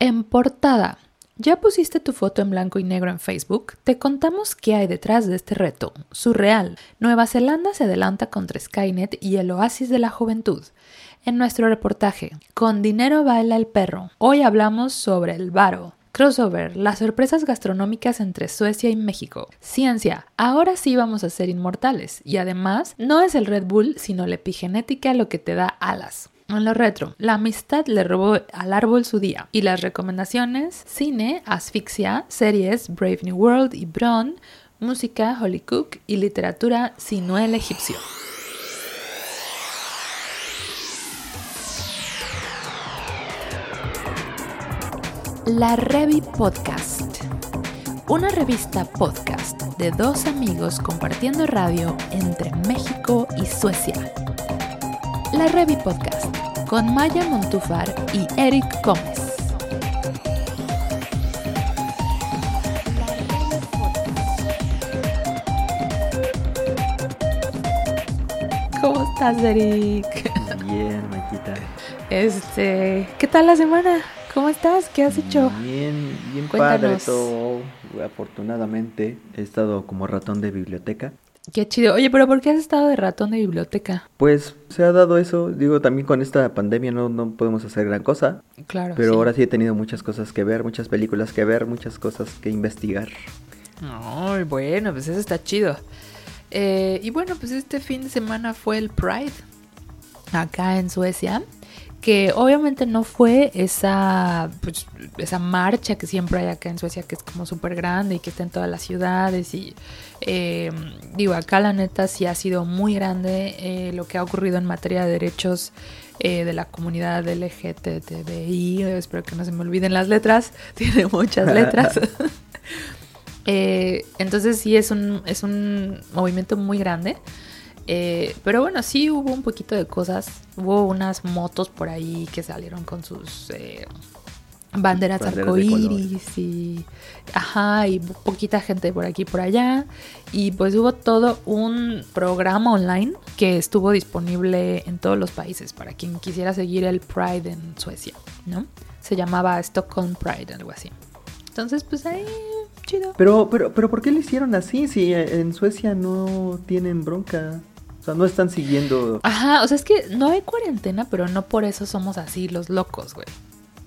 En portada. ¿Ya pusiste tu foto en blanco y negro en Facebook? Te contamos qué hay detrás de este reto. Surreal. Nueva Zelanda se adelanta contra Skynet y el oasis de la juventud. En nuestro reportaje, Con dinero baila el perro. Hoy hablamos sobre el varo. Crossover, las sorpresas gastronómicas entre Suecia y México. Ciencia, ahora sí vamos a ser inmortales. Y además, no es el Red Bull, sino la epigenética lo que te da alas. En lo retro, la amistad le robó al árbol su día. Y las recomendaciones, cine, asfixia, series, Brave New World y Bron, música, Holly Cook y literatura, Sinuel egipcio. La Revi Podcast. Una revista podcast de dos amigos compartiendo radio entre México y Suecia. La Revi Podcast con Maya Montufar y Eric Gómez. ¿Cómo estás, Eric? Bien, Maquita. Este, ¿qué tal la semana? ¿Cómo estás? ¿Qué has hecho? Bien, bien Cuéntanos. padre todo. Afortunadamente he estado como ratón de biblioteca. Qué chido. Oye, pero ¿por qué has estado de ratón de biblioteca? Pues se ha dado eso. Digo, también con esta pandemia no, no podemos hacer gran cosa. Claro. Pero sí. ahora sí he tenido muchas cosas que ver, muchas películas que ver, muchas cosas que investigar. Ay, bueno, pues eso está chido. Eh, y bueno, pues este fin de semana fue el Pride acá en Suecia. Que obviamente no fue esa, pues, esa marcha que siempre hay acá en Suecia, que es como súper grande y que está en todas las ciudades. Y eh, digo, acá la neta sí ha sido muy grande eh, lo que ha ocurrido en materia de derechos eh, de la comunidad LGTBI. Espero que no se me olviden las letras, tiene muchas letras. Entonces sí es un, es un movimiento muy grande. Eh, pero bueno, sí hubo un poquito de cosas. Hubo unas motos por ahí que salieron con sus eh, banderas, Banderas de arcoíris y ajá, y poquita gente por aquí y por allá. Y pues hubo todo un programa online que estuvo disponible en todos los países para quien quisiera seguir el Pride en Suecia, ¿no? Se llamaba Stockholm Pride, algo así. Entonces, pues ahí, chido. Pero, pero, pero ¿por qué lo hicieron así? Si en Suecia no tienen bronca. Sea, no están siguiendo. Ajá, o sea, es que no hay cuarentena, pero no por eso somos así los locos, güey.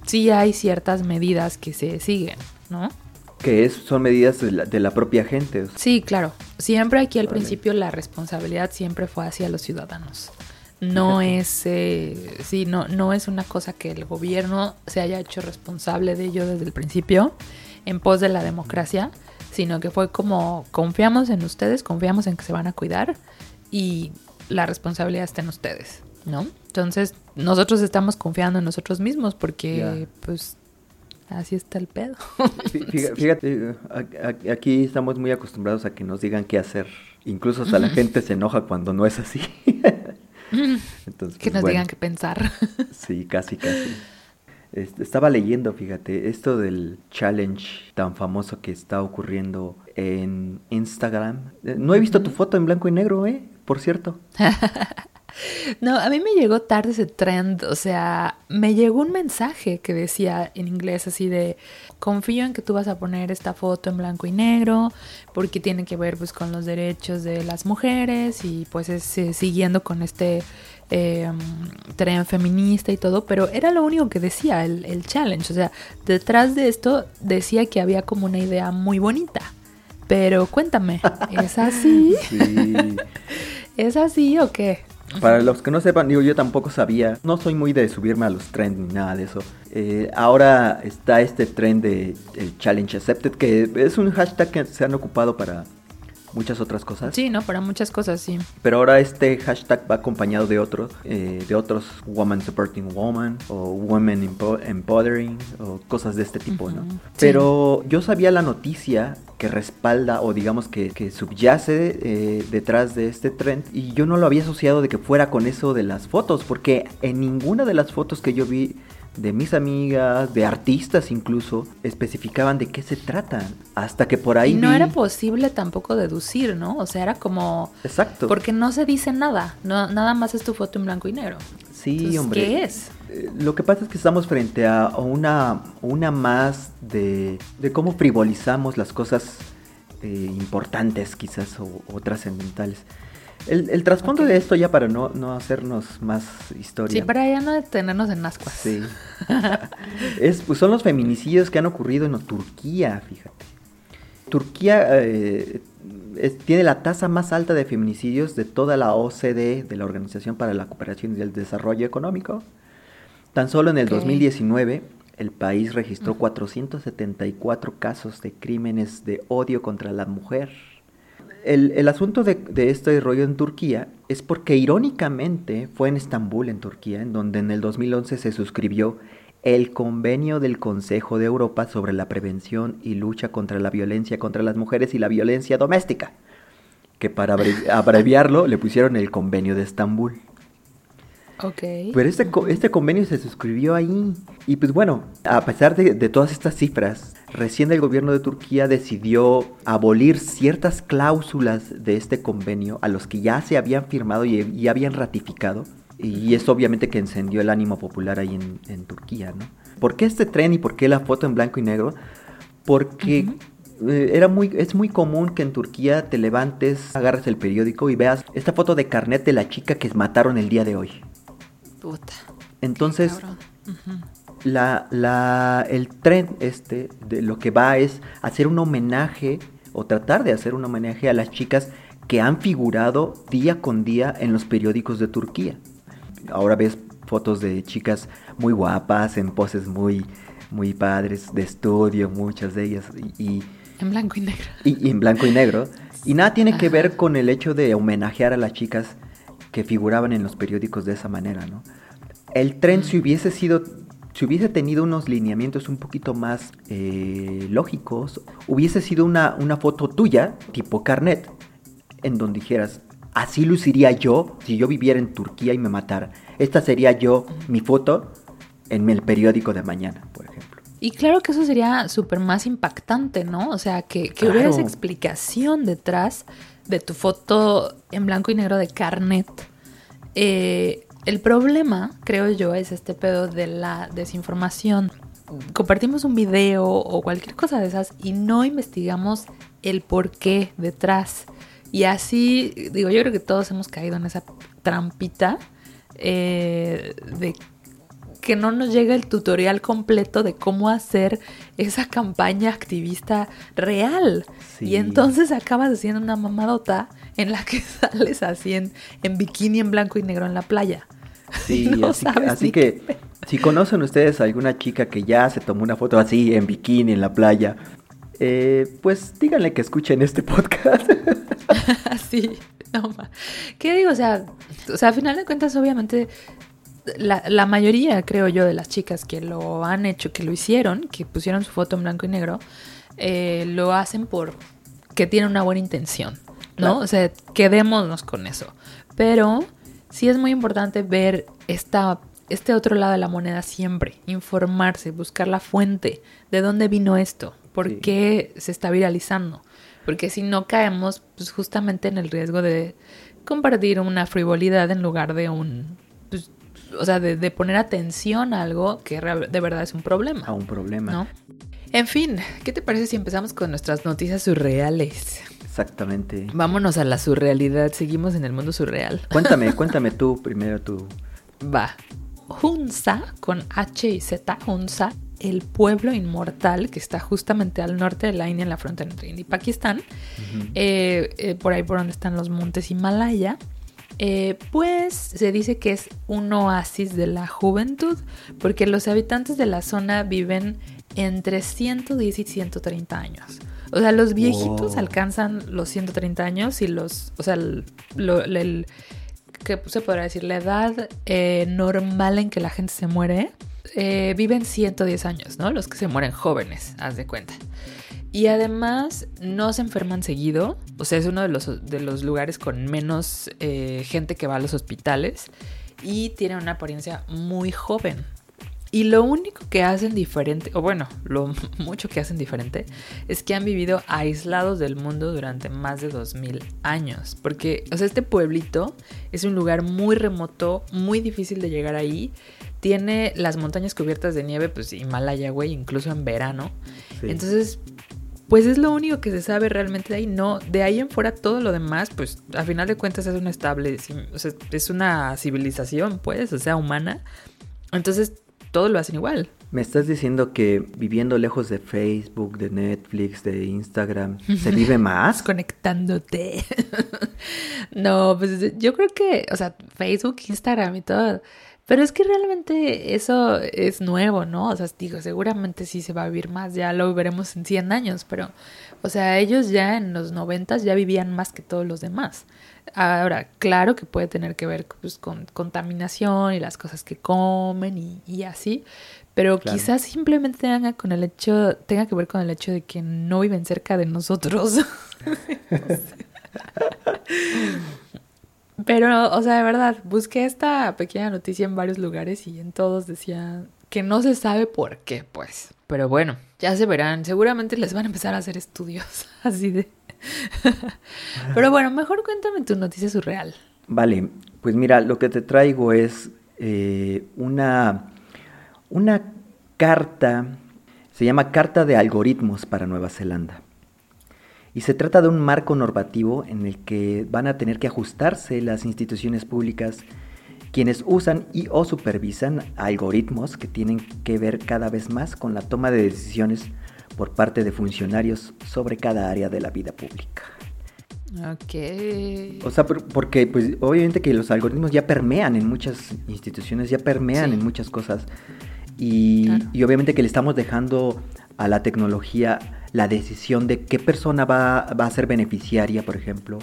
Sí hay ciertas medidas que se siguen, ¿no? Que es, son medidas de la, de la propia gente. Sí, claro. Siempre aquí al Vale. principio la responsabilidad siempre fue hacia los ciudadanos. No es, eh, sí, no, no es una cosa que el gobierno se haya hecho responsable de ello desde el principio en pos de la democracia, sino que fue como confiamos en ustedes, confiamos en que se van a cuidar y la responsabilidad está en ustedes, ¿no? Entonces nosotros estamos confiando en nosotros mismos porque pues así está el pedo. Fí- fíjate, aquí estamos muy acostumbrados a que nos digan qué hacer. Incluso hasta la gente se enoja cuando no es así. Entonces, que nos bueno, digan qué pensar. Sí, casi, casi. Estaba leyendo, fíjate, esto del challenge tan famoso que está ocurriendo en Instagram. Eh, No he visto tu foto en blanco y negro, ¿eh? Por cierto. No, a mí me llegó tarde ese trend, o sea, me llegó un mensaje que decía en inglés así de, confío en que tú vas a poner esta foto en blanco y negro, porque tiene que ver pues con los derechos de las mujeres y pues es eh, siguiendo con este eh, tren feminista y todo, pero era lo único que decía el, el challenge, o sea, detrás de esto decía que había como una idea muy bonita, pero cuéntame, ¿es así? Sí. ¿Es así o qué? Para los que no sepan, yo tampoco sabía, no soy muy de subirme a los trends ni nada de eso. Eh, ahora está este trend de Challenge Accepted, que es un hashtag que se han ocupado para muchas otras cosas. Sí, ¿no? Para muchas cosas, sí. Pero ahora este hashtag va acompañado de otros, eh, de otros Woman Supporting Woman o Women Empo- Empowering o cosas de este tipo, ¿no? Sí. Pero yo sabía la noticia que respalda o digamos que, que subyace eh, detrás de este trend y yo no lo había asociado de que fuera con eso de las fotos, porque en ninguna de las fotos que yo vi de mis amigas, de artistas incluso, especificaban de qué se tratan. Hasta que por ahí y no vi- era posible tampoco deducir, ¿no? O sea, era como... Exacto. Porque no se dice nada, no, nada más es tu foto en blanco y negro. Sí, Entonces, hombre. ¿Qué es? Eh, Lo que pasa es que estamos frente a una, una más de, de cómo frivolizamos las cosas eh, importantes quizás o, o trascendentales. El, el trasfondo de esto ya para no, no hacernos más historia. Sí, para ya no detenernos en ascuas. Sí. es, pues son los feminicidios que han ocurrido en Turquía, fíjate. Turquía eh, es- tiene la tasa más alta de feminicidios de toda la OCDE, de la Organización para la Cooperación y el Desarrollo Económico. Tan solo en el Ok. 2019, el país registró 474 casos de crímenes de odio contra la mujer. El, el asunto de, de este rollo en Turquía es porque irónicamente fue en Estambul, en Turquía, en donde en el 2011 se suscribió el convenio del Consejo de Europa sobre la prevención y lucha contra la violencia contra las mujeres y la violencia doméstica, que para abre- abreviarlo le pusieron el convenio de Estambul. Pero este, este convenio se suscribió ahí. Y pues bueno, a pesar de, de todas estas cifras, recién el gobierno de Turquía decidió abolir ciertas cláusulas de este convenio a los que ya se habían firmado y, y habían ratificado. Y eso obviamente que encendió el ánimo popular ahí en, en Turquía, ¿no? ¿Por qué este tren y por qué la foto en blanco y negro? Porque eh, era muy, es muy común que en Turquía te levantes, agarres el periódico y veas esta foto de carnet de la chica que mataron el día de hoy. Puta. Entonces, la, la, el tren este de lo que va es hacer un homenaje o tratar de hacer un homenaje a las chicas que han figurado día con día en los periódicos de Turquía. Ahora ves fotos de chicas muy guapas, en poses muy, muy padres, de estudio, muchas de ellas, y, y- En blanco y negro. y- y en blanco y negro. Y nada tiene que ver con el hecho de homenajear a las chicas que figuraban en los periódicos de esa manera, ¿no? El tren, si hubiese sido, si hubiese tenido unos lineamientos un poquito más eh, lógicos, hubiese sido una, una foto tuya, tipo carnet, en donde dijeras, así luciría yo si yo viviera en Turquía y me matara. Esta sería yo, mi foto, en el periódico de mañana, por ejemplo. Y claro que eso sería súper más impactante, ¿no? O sea, que, que hubiera esa explicación detrás de tu foto en blanco y negro de carnet. Eh, el problema, creo yo, es este pedo de la desinformación. Compartimos un video o cualquier cosa de esas y no investigamos el por qué detrás. Y así, digo, yo creo que todos hemos caído en esa trampita eh, de que no nos llega el tutorial completo de cómo hacer esa campaña activista real. Sí. Y entonces acabas haciendo una mamadota en la que sales así en, en bikini en blanco y negro en la playa. Sí, No así, que, así si conocen ustedes a alguna chica que ya se tomó una foto así en bikini en la playa, eh, pues díganle que escuchen este podcast. Así, no ma- ¿Qué digo? O sea, o sea, a final de cuentas, obviamente, la, la mayoría, creo yo, de las chicas que lo han hecho, que lo hicieron, que pusieron su foto en blanco y negro, eh, lo hacen por que tienen una buena intención, ¿no? Claro. O sea, quedémonos con eso. Pero sí es muy importante ver esta, este otro lado de la moneda siempre, informarse, buscar la fuente, de dónde vino esto, por Sí. qué se está viralizando. Porque si no caemos pues, justamente en el riesgo de compartir una frivolidad en lugar de un... o sea, de, de poner atención a algo que de verdad es un problema. a un problema. ¿no? En fin, ¿qué te parece si empezamos con nuestras noticias surreales? Exactamente. Vámonos a la surrealidad, seguimos en el mundo surreal. Cuéntame, cuéntame tú primero tú. Va. Hunza, con H y Z, Hunza, el pueblo inmortal que está justamente al norte de la India, en la frontera entre India y Pakistán, eh, eh, por ahí por donde están los montes Himalaya, eh, pues se dice que es un oasis de la juventud, porque los habitantes de la zona viven entre 110 y 130 años. O sea, los viejitos Wow. alcanzan los 130 años y los, o sea, el, lo- el- ¿qué se podrá decir? La edad eh, normal en que la gente se muere, eh, viven 110 años, ¿no? Los que se mueren jóvenes, haz de cuenta. Y además no se enferman seguido, o sea, es uno de los, de los lugares con menos eh, gente que va a los hospitales y tiene una apariencia muy joven. Y lo único que hacen diferente, o bueno, lo mucho que hacen diferente, es que han vivido aislados del mundo durante más de 2000 años. Porque, o sea, este pueblito es un lugar muy remoto, muy difícil de llegar ahí. Tiene las montañas cubiertas de nieve, pues Himalaya, güey, incluso en verano. Entonces, pues es lo único que se sabe realmente de ahí. No, de ahí en fuera todo lo demás, pues a final de cuentas es una estable, o sea, es una civilización, pues, o sea, humana. Entonces, todo lo hacen igual. ¿Me estás diciendo que viviendo lejos de Facebook, de Netflix, de Instagram, se vive más? Conectándote. no, pues yo creo que, o sea, Facebook, Instagram y todo. Pero es que realmente eso es nuevo, ¿no? O sea, digo, seguramente sí se va a vivir más, ya lo veremos en 100 años, pero, o sea, ellos ya en los 90 ya vivían más que todos los demás. Ahora, claro que puede tener que ver pues, con contaminación y las cosas que comen y, así, pero quizás simplemente tenga con el hecho, tenga que ver con el hecho de que no viven cerca de nosotros. pero, o sea, de verdad, busqué esta pequeña noticia en varios lugares y en todos decía que no se sabe por qué, pues. Pero bueno, ya se verán, seguramente les van a empezar a hacer estudios así de Pero bueno, mejor cuéntame tu noticia surreal. Vale, pues mira, lo que te traigo es eh, una, una carta, se llama Carta de Algoritmos para Nueva Zelanda. Y se trata de un marco normativo en el que van a tener que ajustarse las instituciones públicas quienes usan y o supervisan algoritmos que tienen que ver cada vez más con la toma de decisiones por parte de funcionarios sobre cada área de la vida pública. Ok. O sea, porque pues obviamente que los algoritmos ya permean en muchas instituciones, ya permean en muchas cosas. Y, obviamente que le estamos dejando a la tecnología la decisión de qué persona va, a ser beneficiaria, por ejemplo,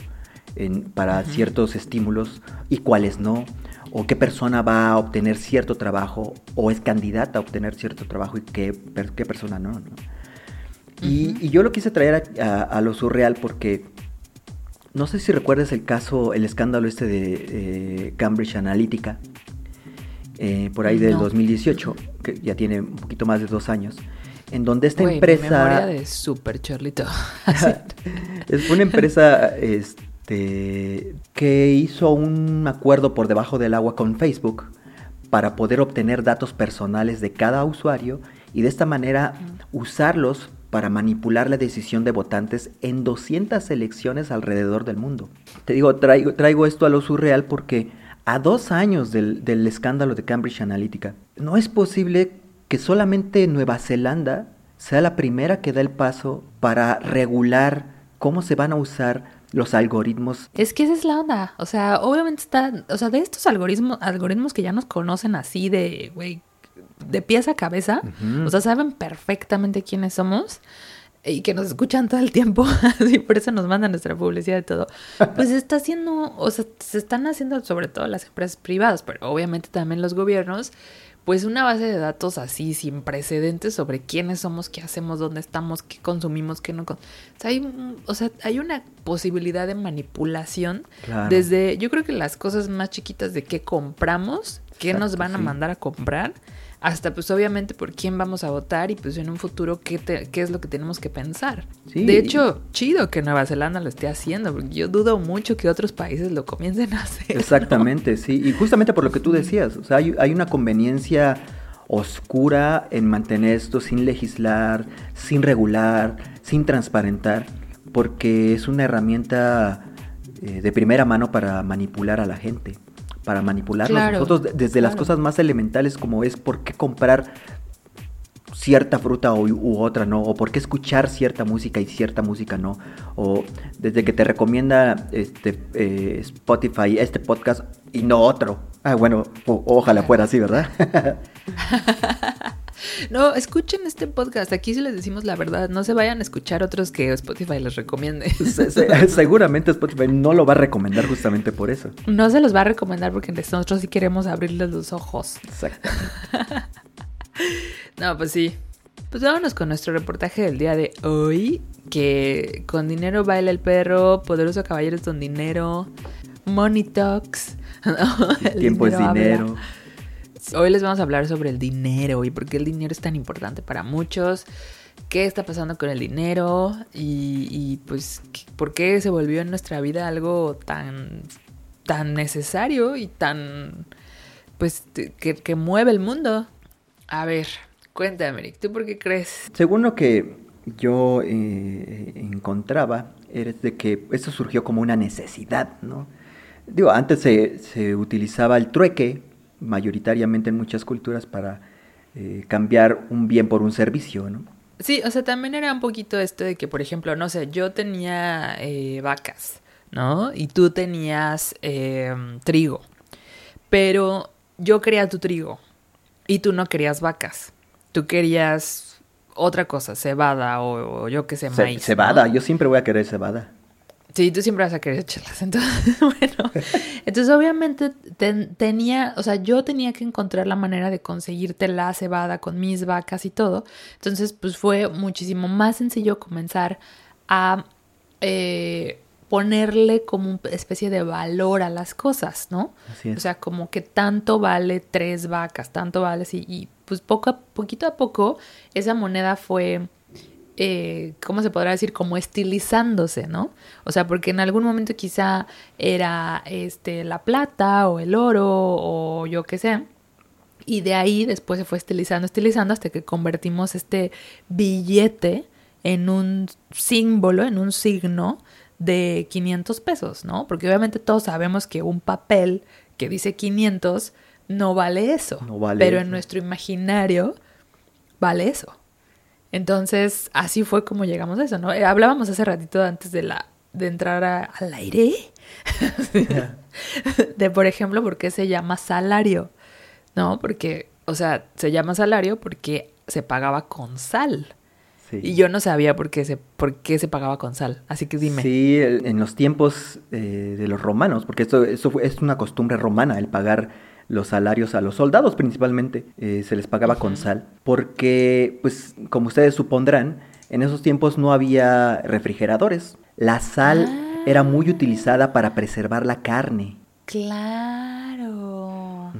para ciertos estímulos y cuáles no, o qué persona va a obtener cierto trabajo o es candidata a obtener cierto trabajo y qué, qué persona no. ¿no? Y, yo lo quise traer a, lo surreal porque no sé si recuerdas el caso, el escándalo este de eh, Cambridge Analytica, eh, por ahí del 2018, que ya tiene un poquito más de dos años, en donde esta empresa... de super charlito. es una empresa este, que hizo un acuerdo por debajo del agua con Facebook para poder obtener datos personales de cada usuario y de esta manera usarlos para manipular la decisión de votantes en 200 elecciones alrededor del mundo. Te digo, traigo, traigo esto a lo surreal porque a dos años del, del escándalo de Cambridge Analytica, no es posible que solamente Nueva Zelanda sea la primera que da el paso para regular cómo se van a usar los algoritmos. Es que esa es la onda. O sea, obviamente está, o sea, de estos algoritmos, algoritmos que ya nos conocen así de, güey, de pies a cabeza, o sea, saben perfectamente quiénes somos y que nos escuchan todo el tiempo, así por eso nos mandan nuestra publicidad de todo, pues está haciendo, o sea, se están haciendo sobre todo las empresas privadas, pero obviamente también los gobiernos, pues una base de datos así sin precedentes sobre quiénes somos, qué hacemos, dónde estamos, qué consumimos, qué no. O sea, hay, o sea, hay una posibilidad de manipulación desde, yo creo que las cosas más chiquitas de qué compramos, qué nos van a mandar a comprar hasta pues obviamente por quién vamos a votar y pues en un futuro qué, qué es lo que tenemos que pensar. De hecho, chido que Nueva Zelanda lo esté haciendo, porque yo dudo mucho que otros países lo comiencen a hacer. Exactamente, sí, y justamente por lo que tú decías, o sea, hay, hay una conveniencia oscura en mantener esto sin legislar, sin regular, sin transparentar, porque es una herramienta eh, de primera mano para manipular a la gente para manipularnos nosotros desde las cosas más elementales como es por qué comprar cierta fruta u, u, otra no, o por qué escuchar cierta música y cierta música no, o desde que te recomienda este eh, Spotify este podcast y no otro. Ah, bueno, ojalá fuera así, ¿verdad? No, escuchen este podcast. Aquí sí les decimos la verdad. No se vayan a escuchar otros que Spotify les recomiende. seguramente Spotify no lo va a recomendar justamente por eso. No se los va a recomendar porque nosotros sí queremos abrirles los ojos. Exactamente. no, pues sí. Pues vámonos con nuestro reportaje del día de hoy. Que con dinero baila el perro, poderoso caballeros con dinero, money talks. tiempo es dinero. Hoy les vamos a hablar sobre el dinero y por qué el dinero es tan importante para muchos, qué está pasando con el dinero y, pues por qué se volvió en nuestra vida algo tan, tan necesario y tan, pues, que, mueve el mundo. A ver, cuéntame, ¿tú por qué crees? Según lo que yo eh, encontraba, es de que esto surgió como una necesidad, ¿no? Digo, antes se, se utilizaba el trueque mayoritariamente en muchas culturas para eh, cambiar un bien por un servicio, ¿no? Sí, o sea, también era un poquito esto de que, por ejemplo, no sé, yo tenía eh, vacas, ¿no? Y tú tenías em, trigo, pero yo quería tu trigo y tú no querías vacas, tú querías otra cosa, cebada o, yo qué sé, maíz. Cebada, yo siempre voy a querer cebada. Sí, tú siempre vas a querer chelas. Entonces, bueno, entonces obviamente tenía, o sea, yo tenía que encontrar la manera de conseguirte la cebada con mis vacas y todo. Entonces, pues fue muchísimo más sencillo comenzar a eh, ponerle como una especie de valor a las cosas, ¿no? Así es. O sea, como que tanto vale tres vacas, tanto vale así. Y pues poco a, poquito a poco esa moneda fue eh, ¿cómo se podrá decir? Como estilizándose, ¿no? O sea, porque en algún momento quizá era este, la plata o el oro o yo qué sé. Y de ahí después se fue estilizando, estilizando hasta que convertimos este billete en un símbolo, en un signo de 500 pesos, ¿no? Porque obviamente todos sabemos que un papel que dice 500 no vale eso. No vale pero en nuestro imaginario vale eso. Entonces, así fue como llegamos a eso, ¿no? Eh, hablábamos hace ratito antes de la de entrar al aire de por ejemplo por qué se llama salario, ¿no? Porque, o sea, se llama salario porque se pagaba con sal. Y yo no sabía por qué, se, por qué se pagaba con sal. Así que dime. Sí, en los tiempos eh, de los romanos, porque esto, esto es una costumbre romana, el pagar los salarios a los soldados principalmente, eh, se les pagaba con sal, porque, pues, como ustedes supondrán, en esos tiempos no había refrigeradores. La sal ah. era muy utilizada para preservar la carne. Claro.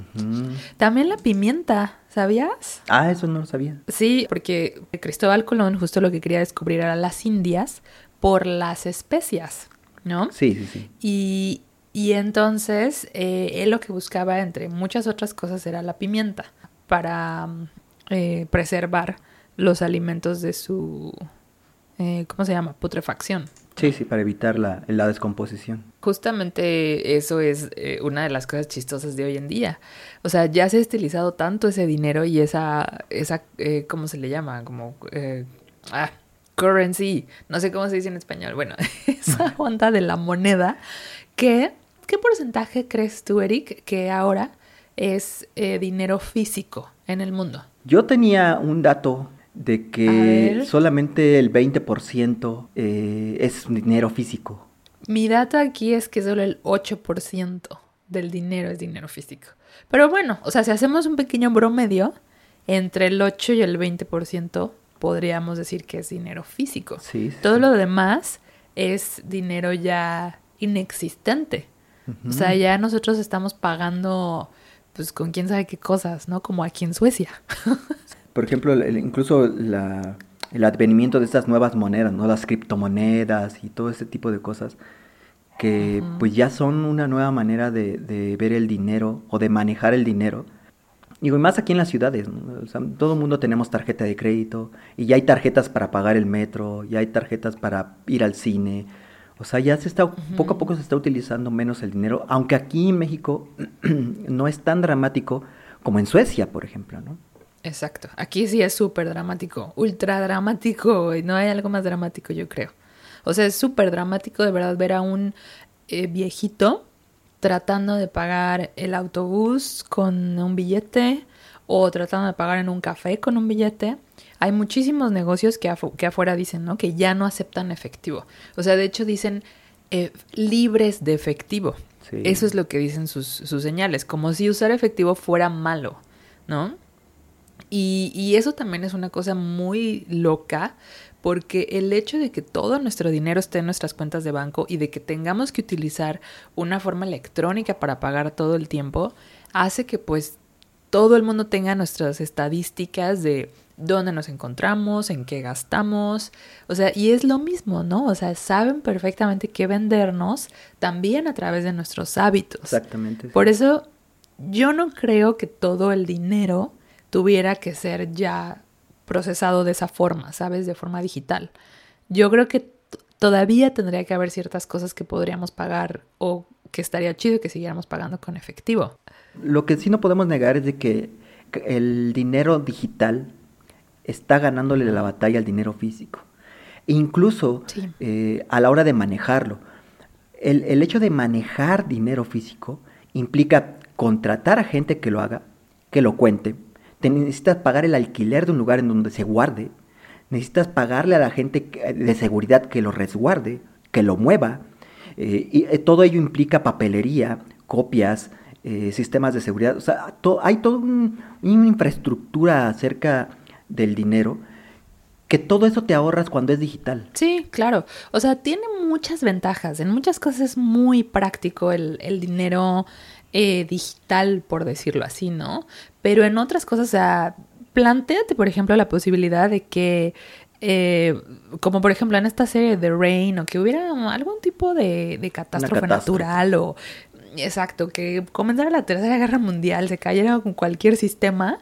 También la pimienta, ¿sabías? Ah, eso no lo sabía. Sí, porque Cristóbal Colón justo lo que quería descubrir era las Indias por las especias, ¿no? Sí, sí, sí. Y, y entonces eh, él lo que buscaba, entre muchas otras cosas, era la pimienta para mm, eh, preservar los alimentos de su, eh, ¿cómo se llama? Putrefacción. Sí, sí, para evitar la, la descomposición. Justamente eso es una de las cosas chistosas de hoy en día. O sea, ya se ha estilizado tanto ese dinero y esa, esa ¿cómo se le llama? Como, ah, currency, no sé cómo se dice en español. Bueno, esa onda de la moneda que ¿Qué porcentaje crees tú, Eric, que ahora es eh, dinero físico en el mundo? Yo tenía un dato de que solamente el 20% eh, es dinero físico. Mi dato aquí es que solo el 8% del dinero es dinero físico. Pero bueno, o sea, si hacemos un pequeño promedio, entre el 8 y el 20% podríamos decir que es dinero físico. Sí, Todo lo demás es dinero ya inexistente. O sea, ya nosotros estamos pagando, pues, con quién sabe qué cosas, ¿no? Como aquí en Suecia. Por ejemplo, incluso el advenimiento de estas nuevas monedas, ¿no? Las criptomonedas y todo ese tipo de cosas que pues ya son una nueva manera de, ver el dinero o de manejar el dinero. y más aquí en las ciudades, todo el mundo tenemos tarjeta de crédito y ya hay tarjetas para pagar el metro, ya hay tarjetas para ir al cine, o sea, ya se está, poco a poco se está utilizando menos el dinero, aunque aquí en México no es tan dramático como en Suecia, por ejemplo, ¿no? Exacto. Aquí sí es súper dramático, ultra dramático, y no hay algo más dramático, yo creo. O sea, es súper dramático de verdad ver a un eh, viejito tratando de pagar el autobús con un billete o tratando de pagar en un café con un billete hay muchísimos negocios que, que afuera dicen, ¿no? Que ya no aceptan efectivo. O sea, de hecho dicen eh, libres de efectivo. Eso es lo que dicen sus, sus, señales, como si usar efectivo fuera malo, ¿no? Y, y eso también es una cosa muy loca, porque el hecho de que todo nuestro dinero esté en nuestras cuentas de banco y de que tengamos que utilizar una forma electrónica para pagar todo el tiempo, hace que pues todo el mundo tenga nuestras estadísticas de dónde nos encontramos, en qué gastamos, o sea, y es lo mismo, ¿no? O sea, saben perfectamente qué vendernos también a través de nuestros hábitos. Exactamente. Por eso yo no creo que todo el dinero tuviera que ser ya procesado de esa forma, ¿sabes? De forma digital. Yo creo que todavía tendría que haber ciertas cosas que podríamos pagar o que estaría chido que siguiéramos pagando con efectivo. Lo que sí no podemos negar es de que el dinero digital está ganándole la batalla al dinero físico. E incluso eh, a la hora de manejarlo. El, el, hecho de manejar dinero físico implica contratar a gente que lo haga, que lo cuente. Te necesitas pagar el alquiler de un lugar en donde se guarde. Necesitas pagarle a la gente de seguridad que lo resguarde, que lo mueva. Eh, y eh, todo ello implica papelería, copias, sistemas de seguridad. O sea, hay toda un, una infraestructura acerca del dinero, que todo eso te ahorras cuando es digital. Sí, claro. O sea, tiene muchas ventajas. En muchas cosas es muy práctico el, dinero eh, digital, por decirlo así, ¿no? Pero en otras cosas, o sea, planteate, por ejemplo, la posibilidad de que, eh, como por ejemplo en esta serie de Rain, o que hubiera algún tipo de, de catástrofe, catástrofe natural o... Exacto, que comenzara la Tercera Guerra Mundial, se cayera con cualquier sistema,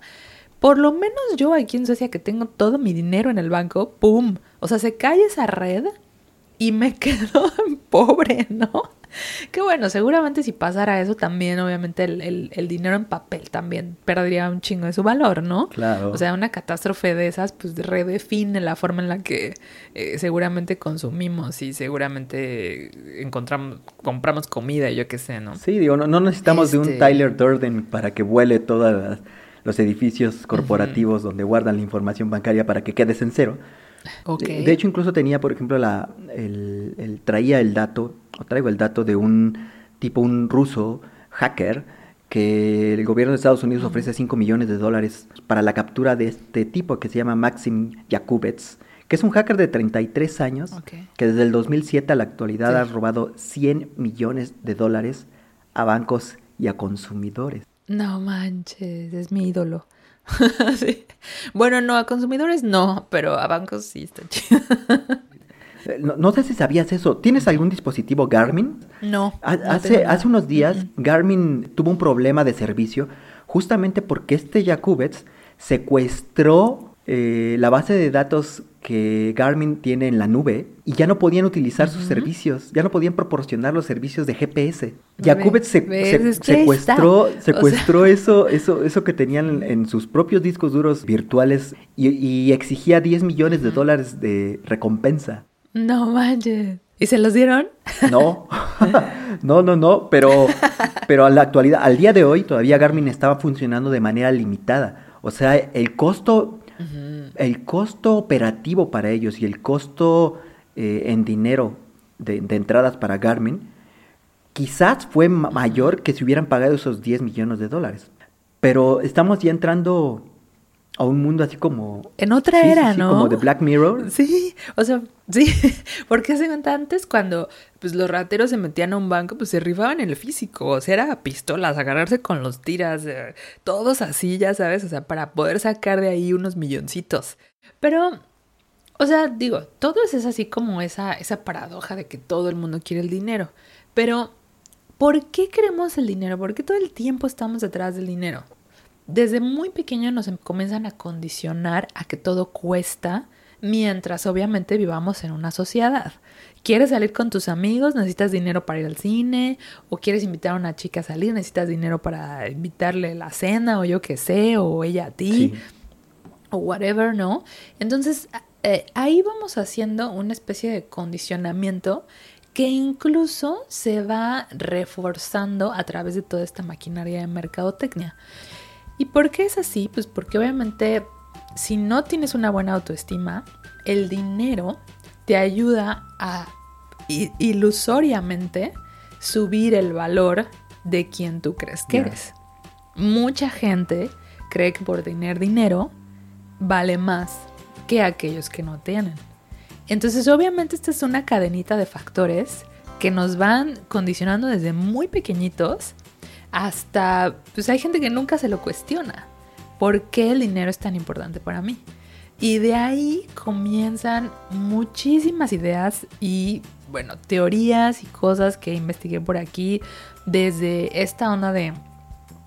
por lo menos yo aquí en Suecia que tengo todo mi dinero en el banco, ¡pum! O sea, se cae esa red y me quedo pobre, ¿no? Que bueno, seguramente si pasara eso también, obviamente el, dinero en papel también perdería un chingo de su valor, ¿no? Claro. O sea, una catástrofe de esas, pues redefine la forma en la que eh, seguramente consumimos y seguramente encontramos, compramos comida, yo qué sé, ¿no? Sí, digo, no, necesitamos de un este Tyler Durden para que vuele todas las los edificios corporativos donde guardan la información bancaria para que quedes en cero. De, hecho, incluso tenía, por ejemplo, la, el, traía el dato, o traigo el dato de un tipo, un ruso hacker, que el gobierno de Estados Unidos ofrece 5 millones de dólares para la captura de este tipo que se llama Maxim Yakubets, que es un hacker de 33 años, que desde el 2007 a la actualidad ha robado 100 millones de dólares a bancos y a consumidores. No manches, es mi ídolo. Bueno, no, a consumidores no, pero a bancos sí está chido. Eh, no, sé si sabías eso. ¿Tienes algún dispositivo Garmin? No. hace, hace unos días Garmin tuvo un problema de servicio justamente porque este Jakubets secuestró eh, la base de datos que Garmin tiene en la nube y ya no podían utilizar sus servicios, ya no podían proporcionar los servicios de GPS. Jakubet se, secuestró, secuestró eso, eso, eso que tenían en sus propios discos duros virtuales y, exigía 10 millones de dólares de recompensa. No manches. ¿Y se los dieron? No, no, no, no, pero, pero a la actualidad, al día de hoy, todavía Garmin estaba funcionando de manera limitada. O sea, el costo el costo operativo para ellos y el costo eh, en dinero de, entradas para Garmin quizás fue mayor que si hubieran pagado esos 10 millones de dólares. Pero estamos ya entrando a un mundo así como... En otra era, ¿no? Como de Black Mirror. Sí, o sea, sí, porque antes cuando pues los rateros se metían a un banco, pues se rifaban en el físico, o sea, era pistolas, agarrarse con los tiras, eh, todos así, ya sabes, o sea, para poder sacar de ahí unos milloncitos. Pero, o sea, digo, todo es así como esa, esa paradoja de que todo el mundo quiere el dinero, pero... ¿Por qué queremos el dinero? ¿Por qué todo el tiempo estamos detrás del dinero? Desde muy pequeño nos comienzan a condicionar a que todo cuesta, mientras obviamente vivamos en una sociedad. ¿Quieres salir con tus amigos? Necesitas dinero para ir al cine. O quieres invitar a una chica a salir, necesitas dinero para invitarle la cena o yo qué sé, o ella a ti. O whatever, ¿no? Entonces, eh, ahí vamos haciendo una especie de condicionamiento que incluso se va reforzando a través de toda esta maquinaria de mercadotecnia. ¿Y por qué es así? Pues porque obviamente si no tienes una buena autoestima, el dinero te ayuda a ilusoriamente subir el valor de quien tú crees que eres. Mucha gente cree que por tener dinero vale más que aquellos que no tienen. Entonces obviamente esta es una cadenita de factores que nos van condicionando desde muy pequeñitos hasta, pues hay gente que nunca se lo cuestiona. ¿Por qué el dinero es tan importante para mí? Y de ahí comienzan muchísimas ideas y, bueno, teorías y cosas que investigué por aquí, desde esta onda de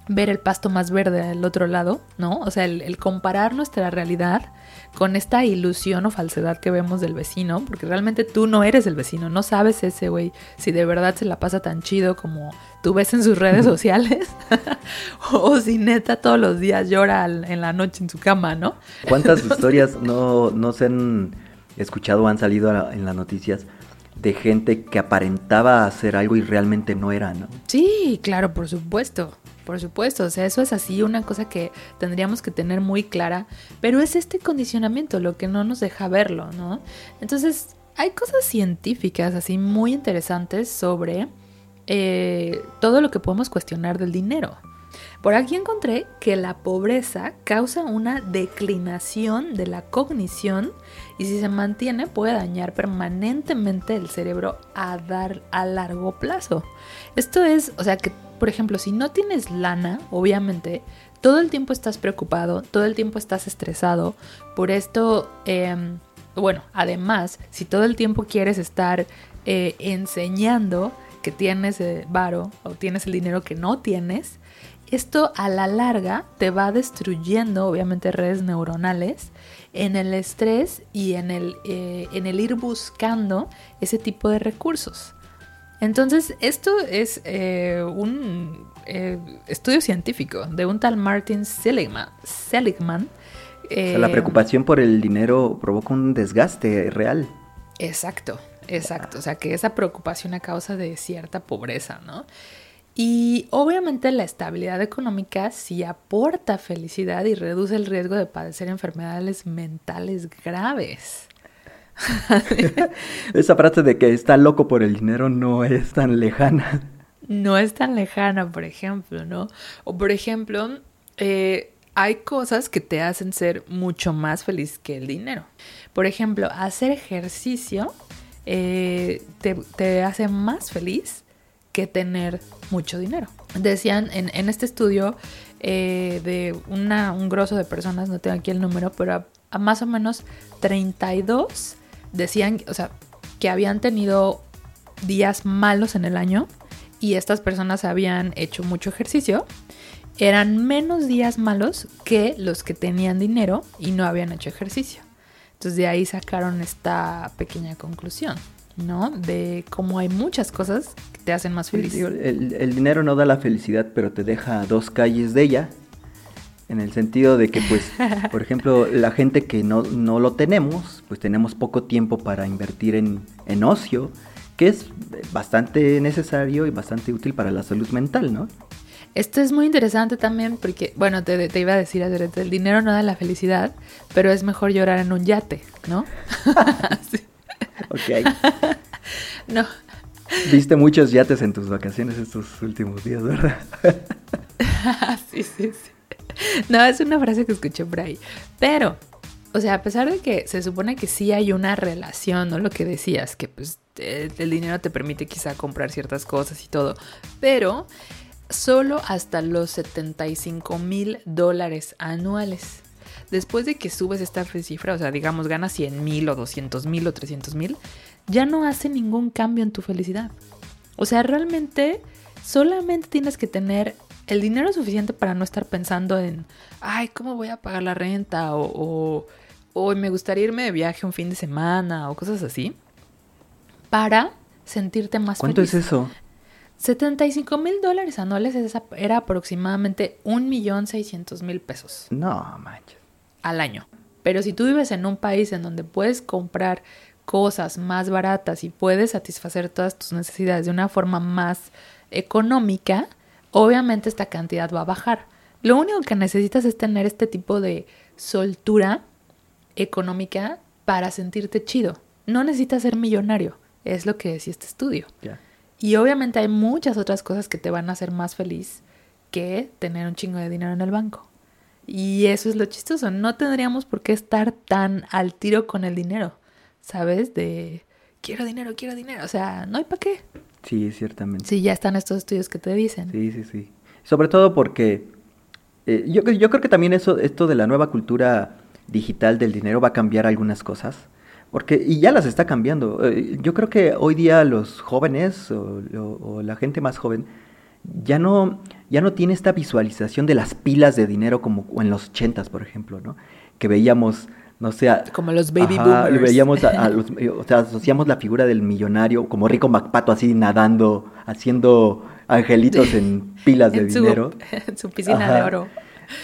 ver el pasto más verde al otro lado, ¿no? O sea, el, comparar nuestra realidad con esta ilusión o falsedad que vemos del vecino, porque realmente tú no eres el vecino, no sabes ese güey si de verdad se la pasa tan chido como tú ves en sus redes sociales, o si neta todos los días llora en la noche en su cama, ¿no? ¿Cuántas historias no, no se han escuchado o han salido en las noticias? de gente que aparentaba hacer algo y realmente no era, ¿no? Sí, claro, por supuesto. Por supuesto, o sea, eso es así una cosa que tendríamos que tener muy clara, pero es este condicionamiento lo que no nos deja verlo, ¿no? Entonces, hay cosas científicas así muy interesantes sobre eh, todo lo que podemos cuestionar del dinero. Por aquí encontré que la pobreza causa una declinación de la cognición y si se mantiene puede dañar permanentemente el cerebro a, dar, a largo plazo. Esto es, o sea que, por ejemplo, si no tienes lana, obviamente, todo el tiempo estás preocupado, todo el tiempo estás estresado. Por esto, em, bueno, además, si todo el tiempo quieres estar eh, enseñando que tienes eh, varo o tienes el dinero que no tienes, esto a la larga te va destruyendo, obviamente, redes neuronales en el estrés y en el, eh, en el ir buscando ese tipo de recursos. Entonces, esto es eh, un eh, estudio científico de un tal Martin Seligman. Seligman la preocupación por el dinero provoca un desgaste real. Exacto, exacto. O sea, que esa preocupación a causa de cierta pobreza, ¿no? Y obviamente la estabilidad económica sí aporta felicidad y reduce el riesgo de padecer enfermedades mentales graves. Esa frase de que está loco por el dinero no es tan lejana. No es tan lejana, por ejemplo, ¿no? O por ejemplo, eh, hay cosas que te hacen ser mucho más feliz que el dinero. Por ejemplo, hacer ejercicio eh, te, te hace más feliz que tener mucho dinero. Decían en, este estudio eh, de una, un grosso de personas, no tengo aquí el número, pero a, más o menos 32 decían, o sea, que habían tenido días malos en el año y estas personas habían hecho mucho ejercicio, eran menos días malos que los que tenían dinero y no habían hecho ejercicio. Entonces de ahí sacaron esta pequeña conclusión. ¿no? De cómo hay muchas cosas que te hacen más feliz. el, dinero no da la felicidad, pero te deja dos calles de ella. En el sentido de que, pues, por ejemplo, la gente que no, lo tenemos, pues tenemos poco tiempo para invertir en, en ocio, que es bastante necesario y bastante útil para la salud mental, ¿no? Esto es muy interesante también porque, bueno, te, te iba a decir, el dinero no da la felicidad, pero es mejor llorar en un yate, ¿no? sí. Ok. no. Viste muchos yates en tus vacaciones estos últimos días, ¿verdad? sí, sí, sí. No, es una frase que escuché por ahí. Pero, o sea, a pesar de que se supone que sí hay una relación, ¿no? Lo que decías, que pues el dinero te permite quizá comprar ciertas cosas y todo. Pero solo hasta los 75 mil dólares anuales después de que subes esta cifra, o sea, digamos, ganas 100 mil o 200 mil o 300 mil, ya no hace ningún cambio en tu felicidad. O sea, realmente solamente tienes que tener el dinero suficiente para no estar pensando en, ay, ¿cómo voy a pagar la renta? O, o, me gustaría irme de viaje un fin de semana o cosas así, para sentirte más ¿Cuánto es eso? 75 mil dólares anuales era aproximadamente un millón seiscientos mil pesos. No manches al año. Pero si tú vives en un país en donde puedes comprar cosas más baratas y puedes satisfacer todas tus necesidades de una forma más económica, obviamente esta cantidad va a bajar. Lo único que necesitas es tener este tipo de soltura económica para sentirte chido. No necesitas ser millonario, es lo que decía este estudio. Y obviamente hay muchas otras cosas que te van a hacer más feliz que tener un chingo de dinero en el banco. Y eso es lo chistoso, no tendríamos por qué estar tan al tiro con el dinero, ¿sabes? De quiero dinero, quiero dinero, o sea, no hay para qué. Sí, ciertamente. Sí, ya están estos estudios que te dicen. Sí, sí, sí. Sobre todo porque eh, yo, yo creo que también eso, esto de la nueva cultura digital del dinero va a cambiar algunas cosas. Porque, y ya las está cambiando. Eh, yo creo que hoy día los jóvenes o, o, la gente más joven ya no, ya no tiene esta visualización de las pilas de dinero como en los ochentas, por ejemplo, ¿no? Que veíamos, no sé... como los baby boomers. Veíamos a, los, o sea, asociamos la figura del millonario como Rico MacPato así nadando, haciendo angelitos en pilas de dinero. En su piscina de oro.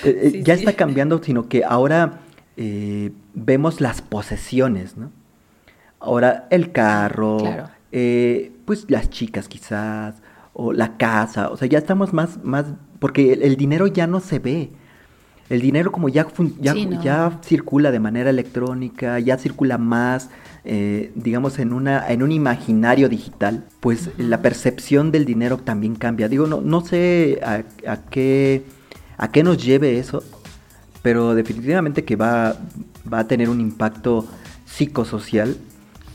Eh, eh, ya está cambiando, sino que ahora eh, vemos las posesiones, ¿no? Ahora el carro, pues las chicas quizás, o la casa, o sea, ya estamos más, más, porque el, dinero ya no se ve. El dinero como ya, ya, ya circula de manera electrónica, ya circula más, eh, digamos, en, una, en un imaginario digital, pues la percepción del dinero también cambia. Digo, no, no sé a, qué, a qué nos lleve eso, pero definitivamente que va, va a tener un impacto psicosocial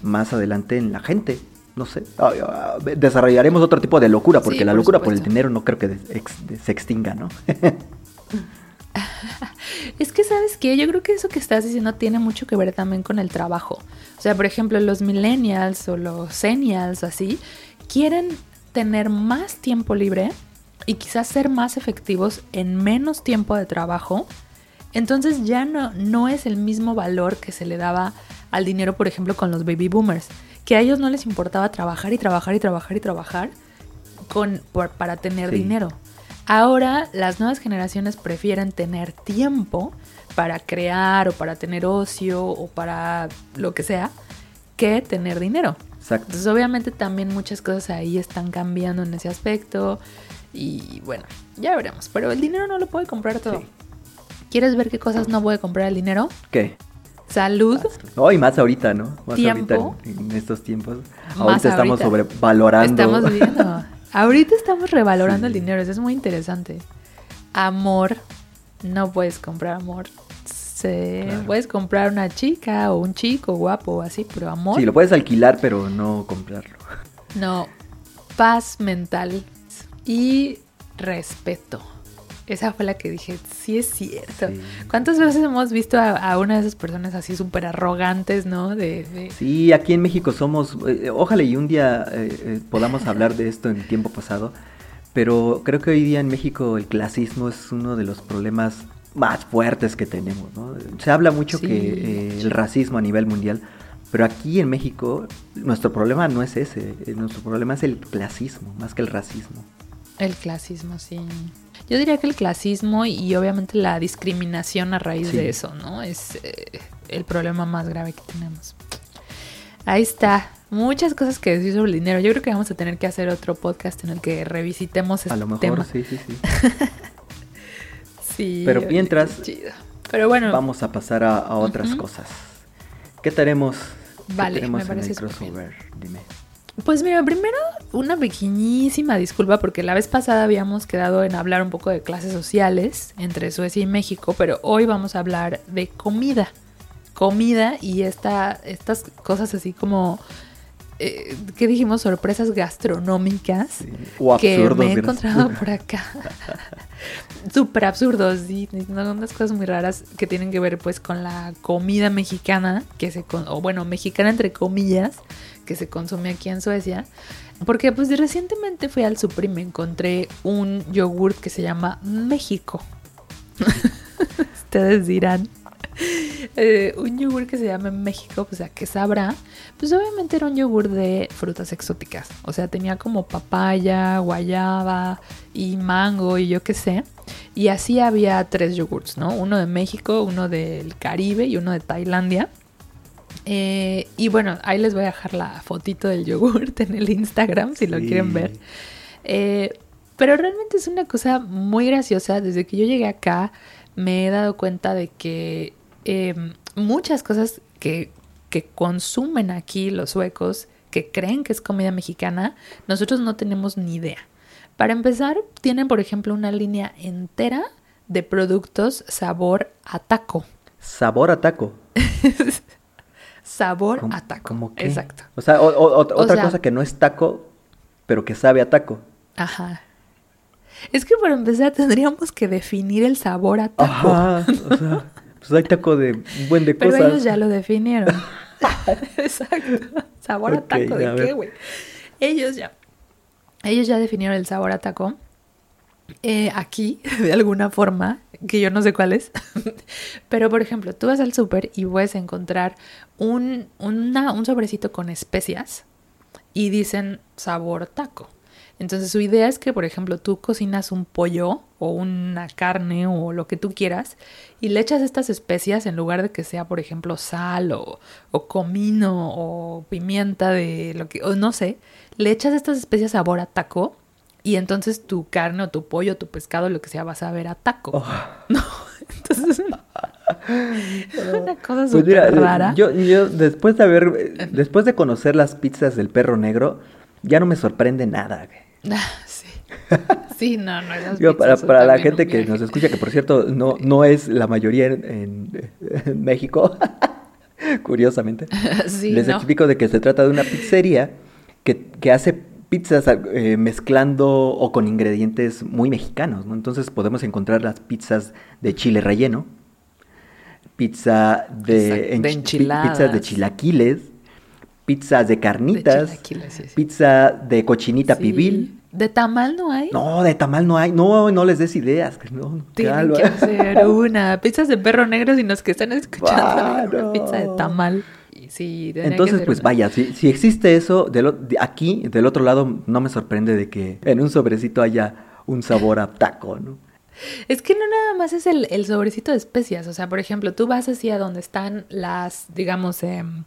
más adelante en la gente. No sé, ah, ah, desarrollaremos otro tipo de locura, porque la locura por el dinero no creo que se extinga, ¿no? Es que, ¿sabes qué? Yo creo que eso que estás diciendo tiene mucho que ver también con el trabajo. O sea, por ejemplo, los millennials o los senials así, quieren tener más tiempo libre y quizás ser más efectivos en menos tiempo de trabajo. Entonces ya no, no es el mismo valor que se le daba al dinero, por ejemplo, con los baby boomers, que a ellos no les importaba trabajar y trabajar y trabajar y trabajar con, para tener dinero. Ahora las nuevas generaciones prefieren tener tiempo para crear o para tener ocio o para lo que sea que tener dinero. Exacto. Entonces obviamente también muchas cosas ahí están cambiando en ese aspecto y bueno, ya veremos. Pero el dinero no lo puede comprar todo. ¿Quieres ver qué cosas no puede comprar el dinero? ¿Qué? Salud. Hoy más ahorita, ¿no? Más tiempo. ahorita en, estos tiempos. Ahorita estamos sobrevalorando. Estamos viendo. Ahorita estamos revalorando el dinero, eso es muy interesante. Amor, no puedes comprar amor. Puedes comprar una chica o un chico guapo o así, pero amor. Sí, lo puedes alquilar, pero no comprarlo. No, paz mental y respeto. Esa fue la que dije, sí es cierto. ¿Cuántas veces hemos visto a, una de esas personas así súper arrogantes, no? De, Sí, aquí en México somos, eh, ojalá y un día eh, eh, podamos hablar de esto en tiempo pasado, pero creo que hoy día en México el clasismo es uno de los problemas más fuertes que tenemos, ¿no? Se habla mucho que el racismo a nivel mundial, pero aquí en México nuestro problema no es ese, nuestro problema es el clasismo, más que el racismo. El clasismo, sí. Yo diría que el clasismo y, obviamente la discriminación a raíz de eso, ¿no? Es eh, el problema más grave que tenemos. Ahí está. Muchas cosas que decir sobre el dinero. Yo creo que vamos a tener que hacer otro podcast en el que revisitemos este A lo mejor, tema. sí, sí, sí. sí. Pero mientras, Pero bueno, vamos a pasar a, otras cosas. ¿Qué tenemos? Vale, me parece crossover? Dime. Pues mira, primero una pequeñísima disculpa porque la vez pasada habíamos quedado en hablar un poco de clases sociales entre Suecia y México, pero hoy vamos a hablar de comida. Comida y esta, estas cosas así como, eh, ¿qué dijimos? Sorpresas gastronómicas que me he encontrado por acá. Súper absurdos, sí, son unas cosas muy raras que tienen que ver pues con la comida mexicana, que se, o bueno, mexicana entre comillas, que se consume aquí en Suecia. Porque pues recientemente fui al Super y me encontré un yogurt que se llama México. Ustedes dirán. Eh, un yogur que se llama México, pues a qué sabrá. Pues obviamente era un yogur de frutas exóticas. O sea, tenía como papaya, guayaba y mango y yo qué sé. Y así había tres yogurts, ¿no? Uno de México, uno del Caribe y uno de Tailandia. Eh, y bueno, ahí les voy a dejar la fotito del yogurt en el Instagram si lo quieren ver. Eh, pero realmente es una cosa muy graciosa. Desde que yo llegué acá me he dado cuenta de que em, muchas cosas que, que consumen aquí los suecos, que creen que es comida mexicana, nosotros no tenemos ni idea. Para empezar, tienen por ejemplo una línea entera de productos sabor a taco. Sabor a taco. sabor a taco. Exacto. O sea, otra cosa que no es taco, pero que sabe a taco. Ajá. Es que para empezar tendríamos que definir el sabor a taco. Ajá, o sea, pues hay taco de un buen de Pero cosas. ellos ya lo definieron. Exacto. ¿Sabor a Ok, taco a de qué, güey? Ellos ya. Ellos ya definieron el sabor a taco. Eh, aquí, de alguna forma, que yo no sé cuál es. Pero, por ejemplo, tú vas al súper y puedes encontrar un, un sobrecito con especias y dicen sabor taco. Entonces su idea es que, por ejemplo, tú cocinas un pollo o una carne o lo que tú quieras y le echas estas especias en lugar de que sea, por ejemplo, sal o, o comino o pimienta de lo que, o no sé, le echas estas especias sabor a taco y entonces tu carne o tu pollo, tu pescado, lo que sea, vas a ver a taco. Oh. No, entonces es una cosa Pues súper rara. yo, yo después de haber, después de conocer las pizzas del perro negro, ya no me sorprende nada. Ah, sí. Sí, no, no. esas Digo, para, para la gente que nos escucha, que por cierto no, no es la mayoría en, en- en México, curiosamente, Sí, les no. explico de que se trata de una pizzería que, que hace pizzas eh, mezclando o con ingredientes muy mexicanos, ¿no? Entonces podemos encontrar las pizzas de chile relleno, pizza de, enchiladas. pizzas de chilaquiles, pizzas de carnitas, chilaquiles, sí, sí. pizza de cochinita Sí. pibil. ¿De tamal no hay? No, de tamal no hay. No, no les des ideas. No, Tienen que hacer una. Pizzas de perro negro y los que están escuchando. Ah, una. Pizza de tamal. Sí, Entonces, pues una. vaya, si, si existe eso, de aquí, del otro lado, no me sorprende de que en un sobrecito haya un sabor a taco, ¿no? Es que no nada más es el, el sobrecito de especias. O sea, por ejemplo, tú vas así a donde están las, digamos, em,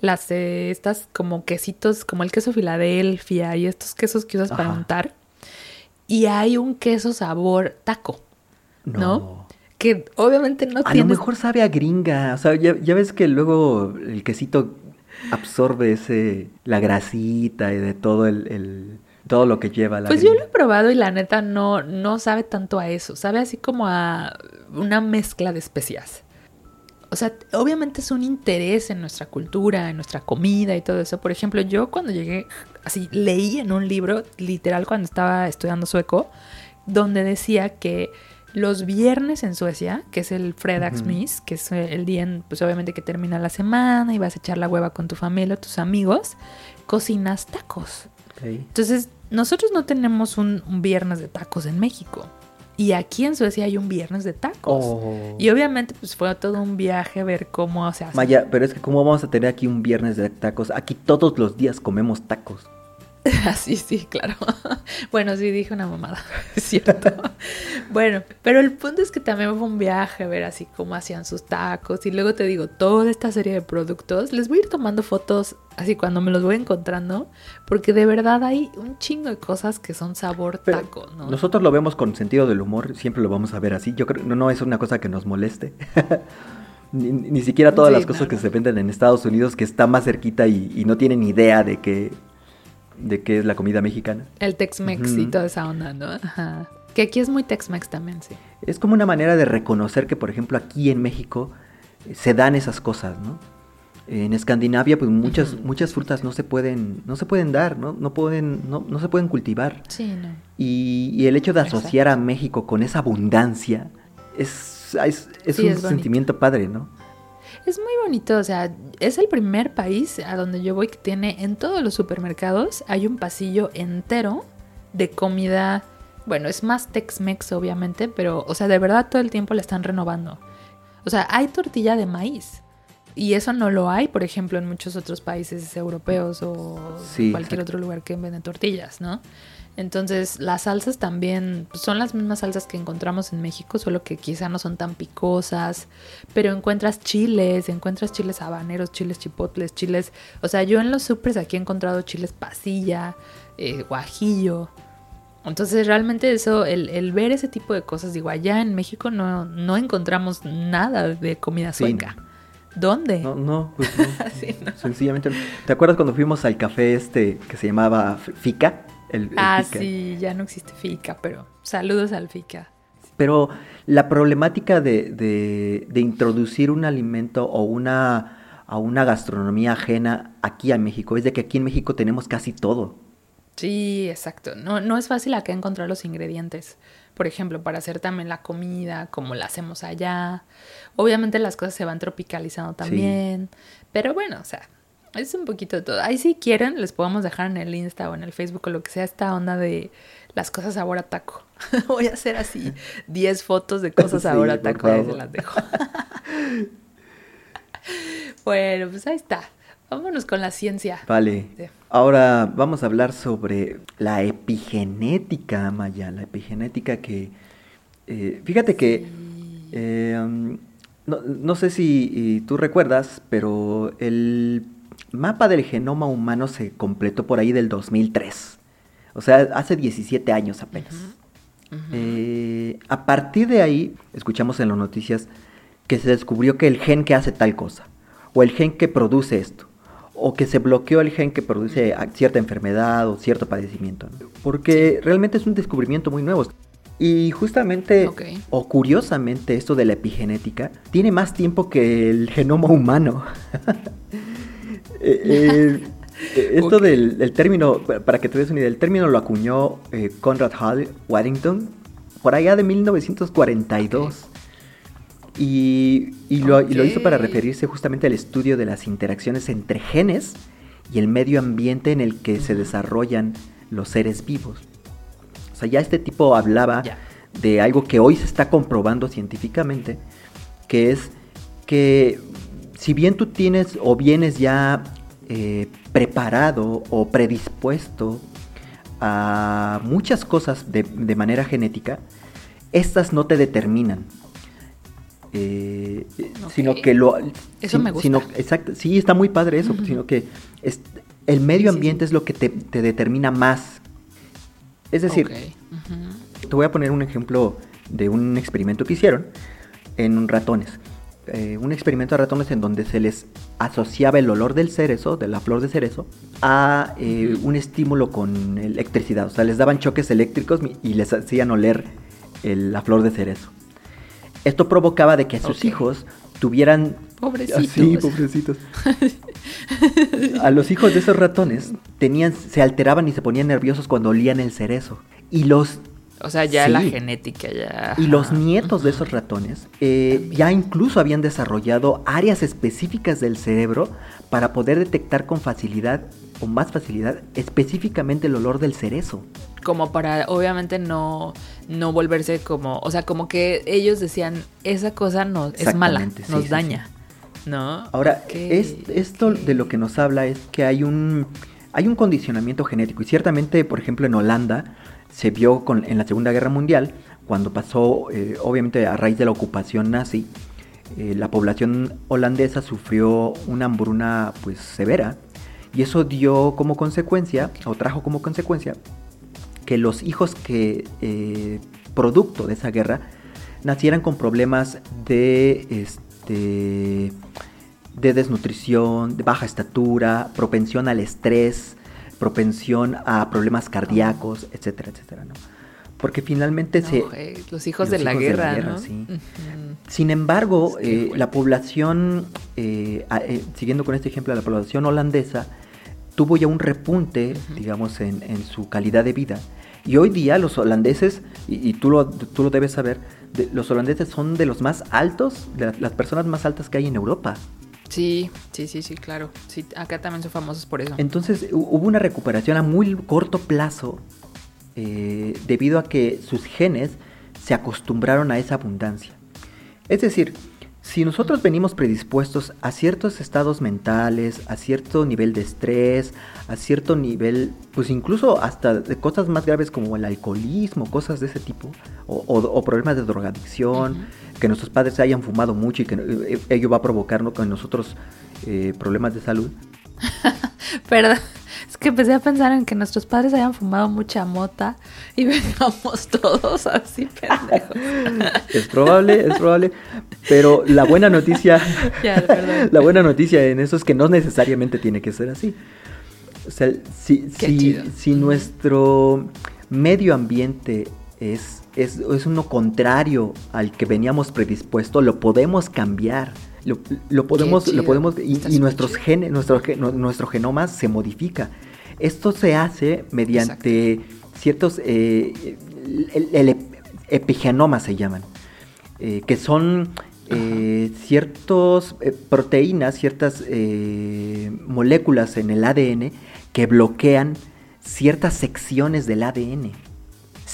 las, eh, estas como quesitos, como el queso Filadelfia y estos quesos que usas para untar. Y hay un queso sabor taco, ¿no? Que obviamente no A tiene... lo mejor sabe a gringa. O sea, ya, ya ves que luego el quesito absorbe ese, la grasita y de todo el, el- todo lo que lleva la Pues yo lo he probado y la neta no, no sabe tanto a eso. Sabe así como a una mezcla de especias. O sea, obviamente es un interés en nuestra cultura, en nuestra comida y todo eso. Por ejemplo, yo cuando llegué, así leí en un libro, literal cuando estaba estudiando sueco, donde decía que los viernes en Suecia, que es el Fredagsmys, que es el día, en, pues obviamente que termina la semana y vas a echar la hueva con tu familia o tus amigos, cocinas tacos. Entonces, nosotros no tenemos un, un viernes de tacos en México. Y aquí en Suecia hay un viernes de tacos. Oh. Y obviamente, pues fue todo un viaje ver cómo se hace. Maya, pero es que cómo vamos a tener aquí un viernes de tacos. Aquí todos los días comemos tacos. Así, sí, claro. bueno, sí, dije una mamada, es cierto. bueno, pero el punto es que también fue un viaje ver así cómo hacían sus tacos. Y luego te digo, toda esta serie de productos. Les voy a ir tomando fotos así cuando me los voy encontrando. Porque de verdad hay un chingo de cosas que son sabor Pero taco, ¿no? Nosotros lo vemos con sentido del humor, siempre lo vamos a ver así. Yo creo no, no es una cosa que nos moleste. ni, ni siquiera todas Sí, las cosas que se venden en Estados Unidos, que está más cerquita y, y no tienen idea de que de qué es la comida mexicana. El Tex-Mex y Ujú. toda esa onda, ¿no? Ajá. Que aquí es muy Tex-Mex también, sí. Es como una manera de reconocer que, por ejemplo, aquí en México eh, se dan esas cosas, ¿no? En Escandinavia, pues muchas, muchas frutas no se pueden, no se pueden dar, ¿no? No pueden, no, no se pueden cultivar. Sí, no. Y, y el hecho de asociar a. México con esa abundancia es, es, es Sí, un es sentimiento padre, ¿no? Es muy bonito, o sea, es el primer país a donde yo voy que tiene en todos los supermercados hay un pasillo entero de comida. Bueno, es más Tex-Mex obviamente, pero, o sea, de verdad todo el tiempo la están renovando. O sea, hay tortilla de maíz. Y eso no lo hay, por ejemplo, en muchos otros países europeos o Sí, cualquier otro lugar que venden tortillas, ¿no? Entonces, las salsas también pues, son las mismas salsas que encontramos en México, solo que quizá no son tan picosas, pero encuentras chiles, encuentras chiles habaneros, chiles chipotles, chiles... O sea, yo en los supers aquí he encontrado chiles pasilla, eh, guajillo. Entonces, realmente eso, el, el ver ese tipo de cosas, digo, allá en México no, no encontramos nada de comida Sí. sueca. ¿Dónde? No, no, pues no. Sí, no. Sencillamente. ¿Te acuerdas cuando fuimos al café este que se llamaba Fica? El, el ah, Fica. sí, ya no existe FICA, pero saludos al FICA. Pero la problemática de, de- de introducir un alimento o una, a una gastronomía ajena aquí a México es de que aquí en México tenemos casi todo. Sí, exacto. No, no es fácil acá encontrar los ingredientes. Por ejemplo, para hacer también la comida, como la hacemos allá. Obviamente las cosas se van tropicalizando también. Pero bueno, o sea, es un poquito de todo. Ahí si quieren, les podemos dejar en el Insta o en el Facebook o lo que sea esta onda de las cosas sabor a taco. Voy a hacer así 10 fotos de cosas sabor a taco y se las dejo. bueno, pues ahí está. Vámonos con la ciencia. Vale. Ahora vamos a hablar sobre la epigenética, Maya. La epigenética que... Eh, fíjate que... Eh, um, no, sé si tú recuerdas, pero el mapa del genoma humano se completó por ahí del 2003. O sea, hace 17 años apenas. Eh, a partir de ahí, escuchamos en las noticias que se descubrió que el gen que hace tal cosa, o el gen que produce esto, o que se bloqueó el gen que produce cierta enfermedad o cierto padecimiento. Porque realmente es un descubrimiento muy nuevo. Y justamente, o curiosamente, esto de la epigenética tiene más tiempo que el genoma humano. Eh, eh, esto del término, para que te des una idea, el término lo acuñó eh, Conrad Hall Waddington por allá de 1942. Y, lo, hizo para referirse justamente al estudio de las interacciones entre genes y el medio ambiente en el que se desarrollan los seres vivos. O sea, ya este tipo hablaba de algo que hoy se está comprobando científicamente, que es que si bien tú tienes o vienes ya eh, preparado o predispuesto a muchas cosas de, manera genética, estas no te determinan. Eh, sino que lo eso me gusta. exacto sí está muy padre eso sino que es, el medio ambiente es lo que te, determina más. Es decir te voy a poner un ejemplo de un experimento que hicieron en ratones eh, un experimento de ratones en donde se les asociaba el olor del cerezo, de la flor de cerezo, a eh, un estímulo con electricidad. O sea, les daban choques eléctricos y les hacían oler la flor de cerezo. Esto provocaba de que sus hijos tuvieran... Pobrecitos. Sí, pobrecitos. a los hijos de esos ratones tenían, se alteraban y se ponían nerviosos cuando olían el cerezo. Y los o sea, ya la genética ya... Y los nietos de esos ratones eh, ya incluso habían desarrollado áreas específicas del cerebro para poder detectar con facilidad o más facilidad específicamente el olor del cerezo. Como para, obviamente, no, no volverse como... O sea, como que ellos decían, esa cosa no, es mala, nos daña. ¿No? Ahora, esto de lo que nos habla es que hay un, hay un condicionamiento genético. Y ciertamente, por ejemplo, en Holanda se vio con, en la Segunda Guerra Mundial, cuando pasó, eh, obviamente a raíz de la ocupación nazi, eh, la población holandesa sufrió una hambruna pues severa y eso dio como consecuencia, o trajo como consecuencia, que los hijos que, eh, producto de esa guerra, nacieran con problemas de, este, de desnutrición, de baja estatura, propensión al estrés, propensión a problemas cardíacos, etcétera, etcétera, ¿no? Porque finalmente se... los hijos, de, la guerra, ¿no? sí. Sin embargo, eh, la población, eh, eh, siguiendo con este ejemplo, la población holandesa tuvo ya un repunte, digamos, en, su calidad de vida. Y hoy día los holandeses, y, tú, lo, tú lo debes saber, los holandeses son de los más altos, de las personas más altas que hay en Europa. Sí, sí, sí, sí, claro. Sí, acá también son famosos por eso. Entonces hubo una recuperación a muy corto plazo eh, debido a que sus genes se acostumbraron a esa abundancia. Es decir, si nosotros venimos predispuestos a ciertos estados mentales, a cierto nivel de estrés, a cierto nivel, pues incluso hasta de cosas más graves como el alcoholismo, cosas de ese tipo, o, problemas de drogadicción, que nuestros padres hayan fumado mucho y que eh, ello va a provocar con nosotros eh, problemas de salud. Perdón, es que empecé a pensar en que nuestros padres hayan fumado mucha mota y vengamos todos así pendejos. es probable, es probable, pero la buena noticia, la buena noticia en eso es que no necesariamente tiene que ser así. O sea, si, si, si nuestro medio ambiente es es, uno contrario al que veníamos predispuesto, lo podemos cambiar. Lo, podemos, lo podemos y, nuestros genes, nuestro, nuestro genoma se modifica. Esto se hace mediante ciertos eh, el, epigenomas se llaman, eh, que son eh, ciertas proteínas, ciertas moléculas en el ADN que bloquean ciertas secciones del ADN.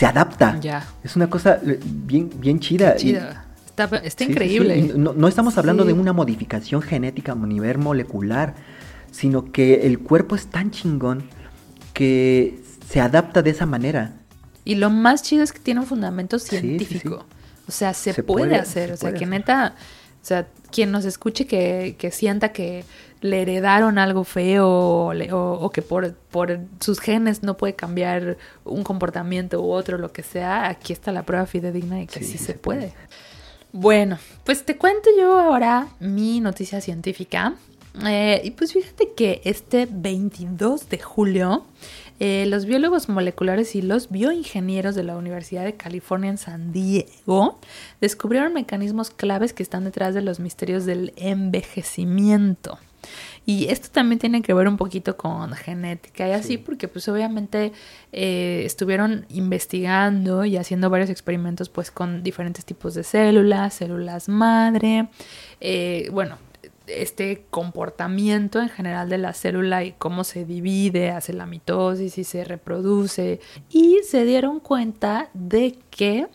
Se adapta. Ya. Es una cosa bien, bien chida. chida. Está, increíble. No, estamos hablando de una modificación genética a nivel molecular, sino que el cuerpo es tan chingón que se adapta de esa manera. Y lo más chido es que tiene un fundamento científico. o sea, se, puede, hacer. o sea, que neta, o sea, quien nos escuche que, sienta que le heredaron algo feo o, que por, por, sus genes no puede cambiar un comportamiento u otro, lo que sea, aquí está la prueba fidedigna de que sí, se, puede. Bueno, pues te cuento yo ahora mi noticia científica. Eh, y pues fíjate que este 22 de julio, eh, los biólogos moleculares y los bioingenieros de la Universidad de California en San Diego descubrieron mecanismos claves que están detrás de los misterios del envejecimiento. Y esto también tiene que ver un poquito con genética y así, porque pues obviamente eh, estuvieron investigando y haciendo varios experimentos pues con diferentes tipos de células, células madre, eh, bueno, este comportamiento en general de la célula y cómo se divide, hace la mitosis y se reproduce. Y se dieron cuenta de que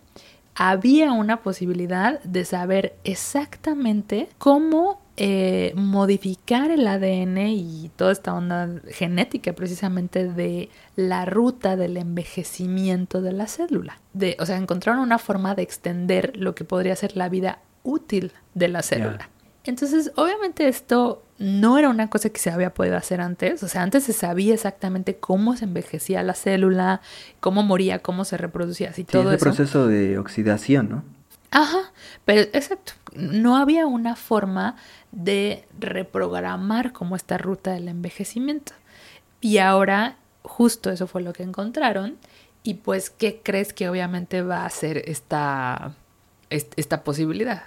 había una posibilidad de saber exactamente cómo eh, modificar el ADN y toda esta onda genética precisamente de la ruta del envejecimiento de la célula. De, o sea, encontraron una forma de extender lo que podría ser la vida útil de la célula. Entonces, obviamente esto no era una cosa que se había podido hacer antes. O sea, antes se sabía exactamente cómo se envejecía la célula, cómo moría, cómo se reproducía, así todo ese proceso de oxidación, ¿no? Ajá, pero exacto, no había una forma de reprogramar como esta ruta del envejecimiento. Y ahora justo eso fue lo que encontraron. Y pues, ¿qué crees que obviamente va a ser esta, esta posibilidad?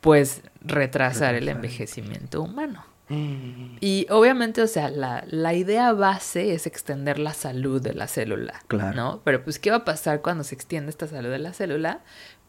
Pues retrasar el envejecimiento humano. Mm. Y obviamente, o sea, la, la, idea base es extender la salud de la célula, claro. ¿no? Pero pues, ¿qué va a pasar cuando se extiende esta salud de la célula?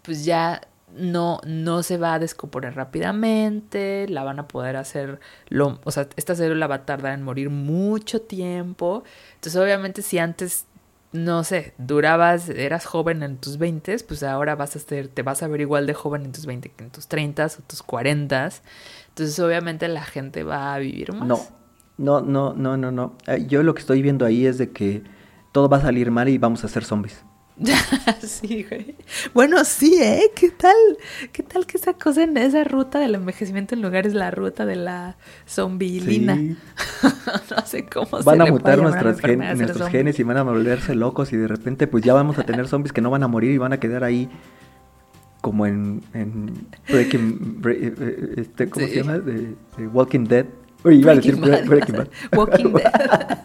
Pues ya no, no se va a descomponer rápidamente, la van a poder hacer, lo, o sea, esta célula va a tardar en morir mucho tiempo. Entonces, obviamente, si antes, no sé, durabas, eras joven en tus 20, pues ahora vas a ser, te vas a ver igual de joven en tus 20 que en tus 30 o tus 40. Entonces, obviamente, la gente va a vivir más. No, no, no, no, no, no. Eh, yo lo que estoy viendo ahí es de que todo va a salir mal y vamos a ser zombies. sí, güey. Bueno, sí, ¿eh? ¿Qué tal? ¿Qué tal que esa cosa en esa ruta del envejecimiento en lugar es la ruta de la zombilina? no sé cómo Van a mutar nuestros genes y van a volverse locos y de repente pues ya vamos a tener zombies que no van a morir y van a quedar ahí como en, Breaking... Eh, eh, este, ¿Cómo se llama? De, Walking Dead. Uy, iba a decir Breaking Bad. Walking Dead.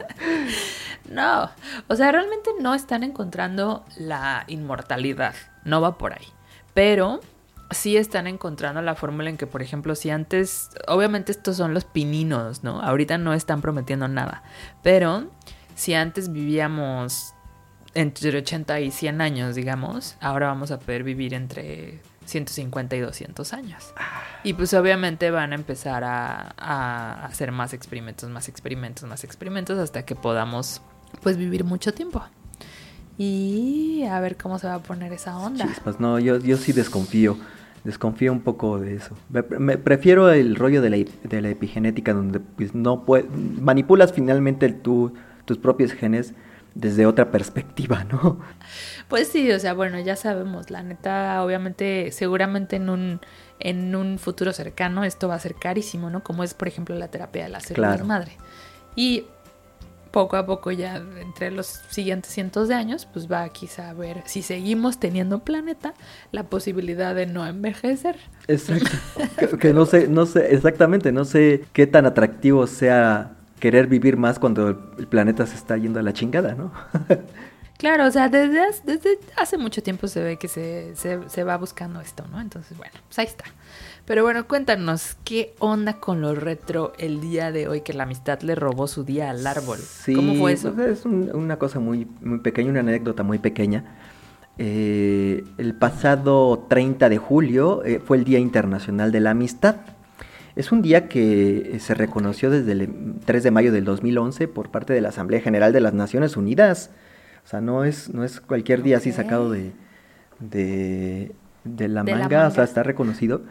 O sea, realmente no están encontrando la inmortalidad, no va por ahí. Pero sí están encontrando la fórmula en que, por ejemplo, si antes, obviamente estos son los pininos, ¿no? Ahorita no están prometiendo nada, pero si antes vivíamos entre 80 y 100 años, digamos, ahora vamos a poder vivir entre 150 y 200 años. Y pues obviamente van a empezar a hacer más experimentos, más experimentos, más experimentos hasta que podamos pues vivir mucho tiempo. Y a ver cómo se va a poner esa onda. Chispas, no, yo, yo sí desconfío. Desconfío un poco de eso. Me, prefiero el rollo de la, de la epigenética donde pues, no manipulas finalmente tus propios genes desde otra perspectiva, ¿no? Pues sí, o sea, bueno, ya sabemos, la neta, obviamente, seguramente en un, en un futuro cercano esto va a ser carísimo, ¿no? Como es, por ejemplo, la terapia de la células madre. Y poco a poco ya entre los siguientes cientos de años, pues va quizá a ver si seguimos teniendo planeta la posibilidad de no envejecer. Exacto. que, no sé, no sé, exactamente, no sé qué tan atractivo sea querer vivir más cuando el planeta se está yendo a la chingada, ¿no? Claro, o sea, desde, desde hace mucho tiempo se ve que se, se, se, va buscando esto, ¿no? Entonces, bueno, pues ahí está. Pero bueno, cuéntanos, ¿qué onda con lo retro el día de hoy que la amistad le robó su día al árbol? Sí, ¿Cómo fue eso? pues, es un- una cosa muy, muy pequeña, una anécdota muy pequeña. Eh, el pasado 30 de julio eh, fue el Día Internacional de la Amistad. Es un día que eh, se reconoció desde el 3 de mayo del 2011 por parte de la Asamblea General de las Naciones Unidas. O sea, no es, no es cualquier día así sacado de, de, de la De la manga, o sea, está reconocido.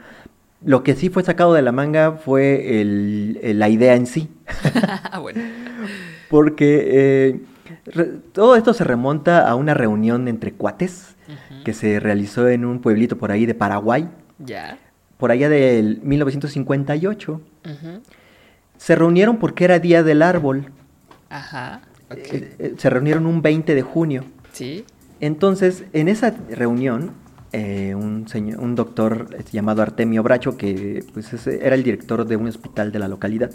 Lo que sí fue sacado de la manga fue el- el- la idea en sí. Ah, bueno. Porque eh, re- todo esto se remonta a una reunión entre cuates que se realizó en un pueblito por ahí de Paraguay, Ya. por allá del 1958. Ujú. Se reunieron porque era Día del Árbol. Ajá. Eh, eh, se reunieron un 20 de junio. Sí. Entonces, en esa reunión, eh, un, señor, un doctor eh, llamado Artemio Bracho, que pues, era el director de un hospital de la localidad,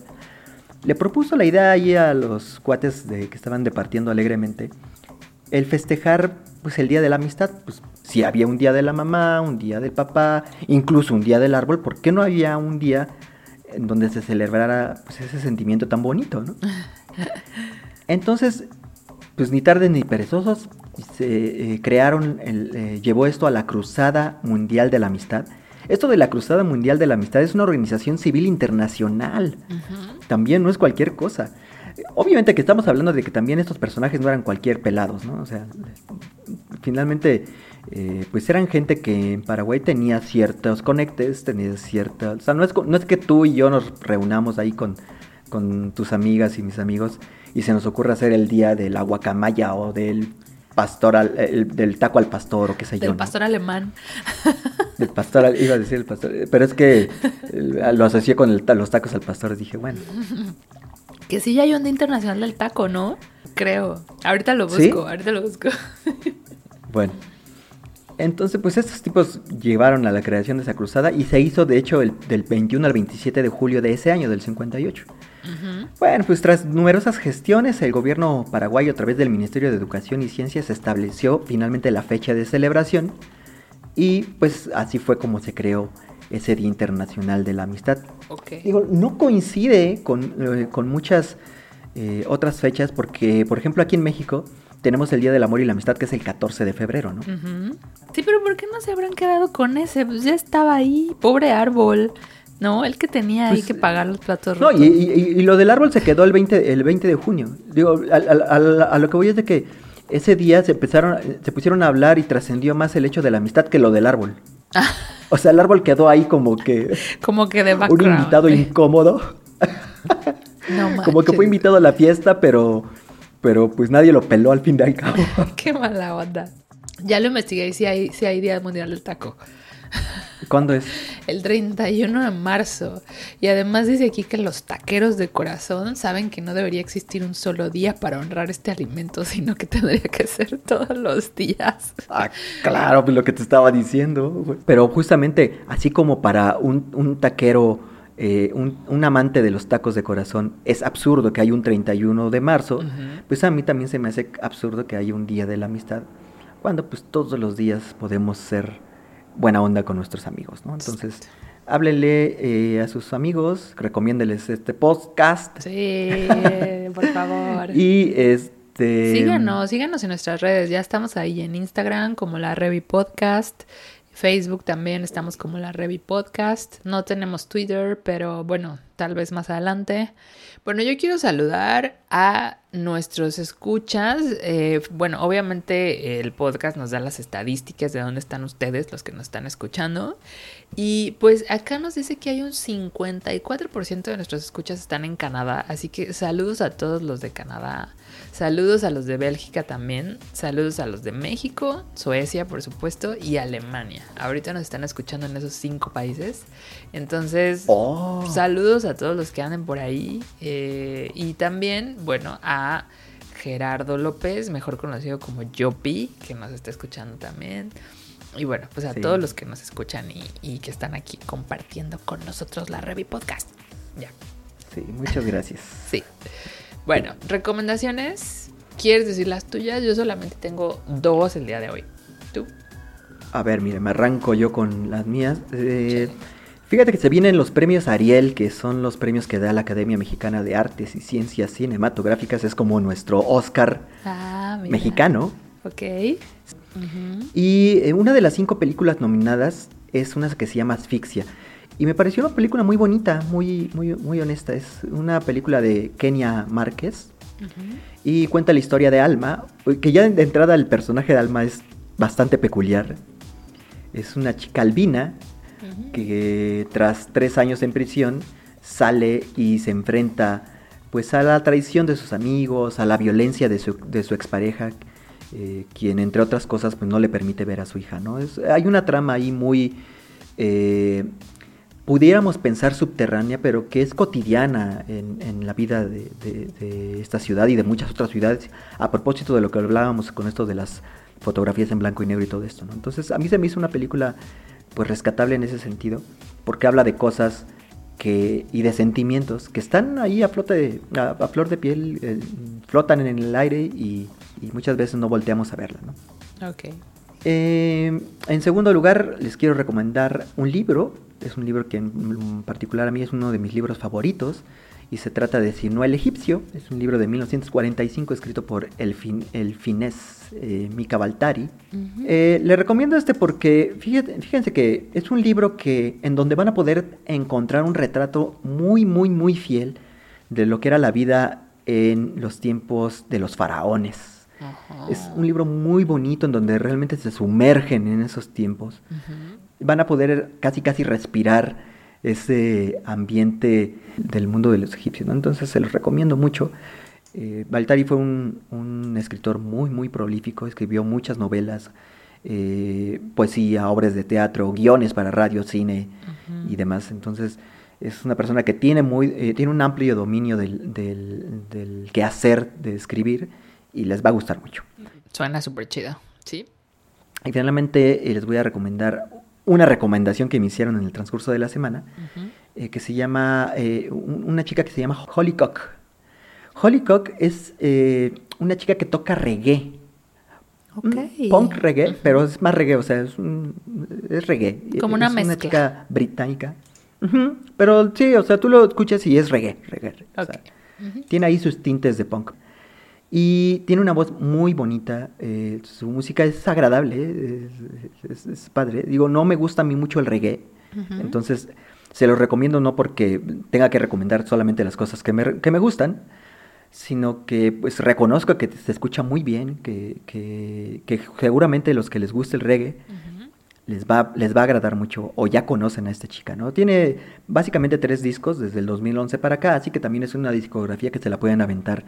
le propuso la idea ahí a los cuates de, que estaban departiendo alegremente, el festejar pues, el Día de la Amistad. Pues, si había un Día de la Mamá, un Día del Papá, incluso un Día del Árbol, ¿por qué no había un día en donde se celebrara pues, ese sentimiento tan bonito, ¿no? Entonces, pues ni tarde ni perezosos, se eh, crearon, el, eh, llevó esto a la Cruzada Mundial de la Amistad. Esto de la Cruzada Mundial de la Amistad es una organización civil internacional. También no es cualquier cosa. Obviamente que estamos hablando de que también estos personajes no eran cualquier pelados, ¿no? O sea, finalmente, eh, pues eran gente que en Paraguay tenía ciertos conectes, tenía ciertas... O sea, no es, no es que tú y yo nos reunamos ahí con, con tus amigas y mis amigos y se nos ocurra hacer el día de la guacamaya o del pastor al- el- del taco al pastor o qué sé yo. Del ¿no? pastor alemán. Del pastor, al- iba a decir el pastor, pero es que lo asocié con el los tacos al pastor, dije, bueno. Que sí ya hay un día internacional del taco, ¿no? Creo. Ahorita lo busco, ¿Sí? ahorita lo busco. Bueno. Entonces, pues estos tipos llevaron a la creación de esa cruzada y se hizo, de hecho, el, del 21 al 27 de julio de ese año, del 58. Bueno, pues tras numerosas gestiones, el gobierno paraguayo, a través del Ministerio de Educación y Ciencias, estableció finalmente la fecha de celebración y pues así fue como se creó ese Día Internacional de la Amistad. Ok. Digo, no coincide con, eh, con muchas eh, otras fechas porque, por ejemplo, aquí en México tenemos el Día del Amor y la Amistad que es el 14 de febrero, ¿no? Sí, pero ¿por qué no se habrán quedado con ese? Pues ya estaba ahí, pobre árbol. No, el que tenía ahí Pues, que pagar los platos No, rotos. y, y- y lo del árbol se quedó el 20, el 20 de junio. Digo, a, a- a- a lo que voy es de que ese día se empezaron, se pusieron a hablar y trascendió más el hecho de la amistad que lo del árbol. O sea, el árbol quedó ahí como que Como que de un invitado incómodo. No Como que fue invitado a la fiesta, pero, pero pues nadie lo peló al fin y al cabo. Qué mala onda. Ya lo investigué y sí hay, sí hay Día Mundial del Taco. ¿Cuándo es? El 31 de marzo. Y además dice aquí que los taqueros de corazón saben que no debería existir un solo día para honrar este alimento, sino que tendría que ser todos los días. Ah, claro, pues lo que te estaba diciendo. Pero justamente, así como para un, un taquero, eh, un, un amante de los tacos de corazón, es absurdo que haya un 31 de marzo, pues a mí también se me hace absurdo que haya un día de la amistad, cuando pues todos los días podemos ser buena onda con nuestros amigos, ¿no? Entonces, háblele eh, a sus amigos, recomiéndeles este podcast Sí, por favor. y este... Síganos, síganos en nuestras redes. Ya estamos ahí en Instagram como la Revi Podcast. Facebook también estamos como la Revi Podcast. No tenemos Twitter, pero bueno, tal vez más adelante. Bueno, yo quiero saludar a nuestros escuchas. Eh, bueno, obviamente el podcast nos da las estadísticas de dónde están ustedes, los que nos están escuchando. Y pues acá nos dice que hay un 54% de nuestros escuchas están en Canadá. Así que saludos a todos los de Canadá. Saludos a los de Bélgica también. Saludos a los de México, Suecia, por supuesto, y Alemania. Ahorita nos están escuchando en esos cinco países. Entonces, Oh. saludos a todos los que anden por ahí. eh, y también, bueno, a Gerardo López, mejor conocido como Yopi, que nos está escuchando también. Y bueno, pues a Sí. todos los que nos escuchan y, y que están aquí compartiendo con nosotros la Revi Podcast. Ya. Sí, muchas gracias. Sí. Bueno, recomendaciones. ¿Quieres decir las tuyas? Yo solamente tengo dos el día de hoy. ¿Tú? A ver, mire, me arranco yo con las mías. Eh, Fíjate que se vienen los premios Ariel, que son los premios que da la Academia Mexicana de Artes y Ciencias Cinematográficas. Es como nuestro Oscar Ah, mexicano. Ok. Y eh, una de las cinco películas nominadas es una que se llama Asfixia. Y me pareció una película muy bonita, muy, muy, muy honesta. Es una película de Kenia Márquez. Y cuenta la historia de Alma, que ya de entrada el personaje de Alma es bastante peculiar. Es una chica albina que tras tres años en prisión sale y se enfrenta pues a la traición de sus amigos, a la violencia de su, de su expareja, eh, quien entre otras cosas pues no le permite ver a su hija, ¿no? Es- hay una trama ahí muy, eh, pudiéramos pensar subterránea, pero que es cotidiana en, la vida de esta ciudad y de muchas otras ciudades, a propósito de lo que hablábamos con esto de las fotografías en blanco y negro y todo esto, ¿no? Entonces a mí se me hizo una película pues rescatable en ese sentido, porque habla de cosas que, y de sentimientos que están ahí a, flote, a, a flor de piel, eh, flotan en el aire y, y muchas veces no volteamos a verla, ¿no? Ok. Eh, en segundo lugar, les quiero recomendar un libro. Es un libro que en particular a mí es uno de mis libros favoritos. Y se trata de Sino el Egipcio. Es un libro de 1945 escrito por el, fin, el finés eh, Mika Baltari. Eh, le recomiendo este porque fíjate- fíjense que es un libro que en donde van a poder encontrar un retrato muy, muy, muy fiel de lo que era la vida en los tiempos de los faraones. Ajá. Es un libro muy bonito en donde realmente se sumergen en esos tiempos. Van a poder casi casi respirar ese ambiente del mundo de los egipcios. ¿no? Entonces se los recomiendo mucho. Eh, Baltari fue un, un escritor muy, muy prolífico. Escribió muchas novelas, eh, poesía, obras de teatro, guiones para radio, cine y demás. Entonces es una persona que tiene, muy, eh, tiene un amplio dominio del, del, del quehacer de escribir y les va a gustar mucho. Suena súper chido. ¿Sí? Y finalmente eh, les voy a recomendar una recomendación que me hicieron en el transcurso de la semana, eh, que se llama, eh, un- una chica que se llama Holly Cock. Holly Cock es una chica que toca reggae. Un Punk reggae, pero es más reggae, o sea, es, un, es reggae. Como una es mezcla. una chica británica. Pero sí, o sea, tú lo escuchas y es reggae. reggae o sea, tiene ahí sus tintes de punk. Y tiene una voz muy bonita. eh, su música es agradable. eh, Es, es- es padre. Digo, no me gusta a mí mucho el reggae. Entonces, se los recomiendo no porque tenga que recomendar solamente las cosas que me, que me gustan, sino que pues reconozco que se escucha muy bien, que, que, que seguramente los que les guste el reggae les va, les va a agradar mucho o ya conocen a esta chica, ¿no? Tiene básicamente tres discos desde el 2011 para acá, así que también es una discografía que se la pueden aventar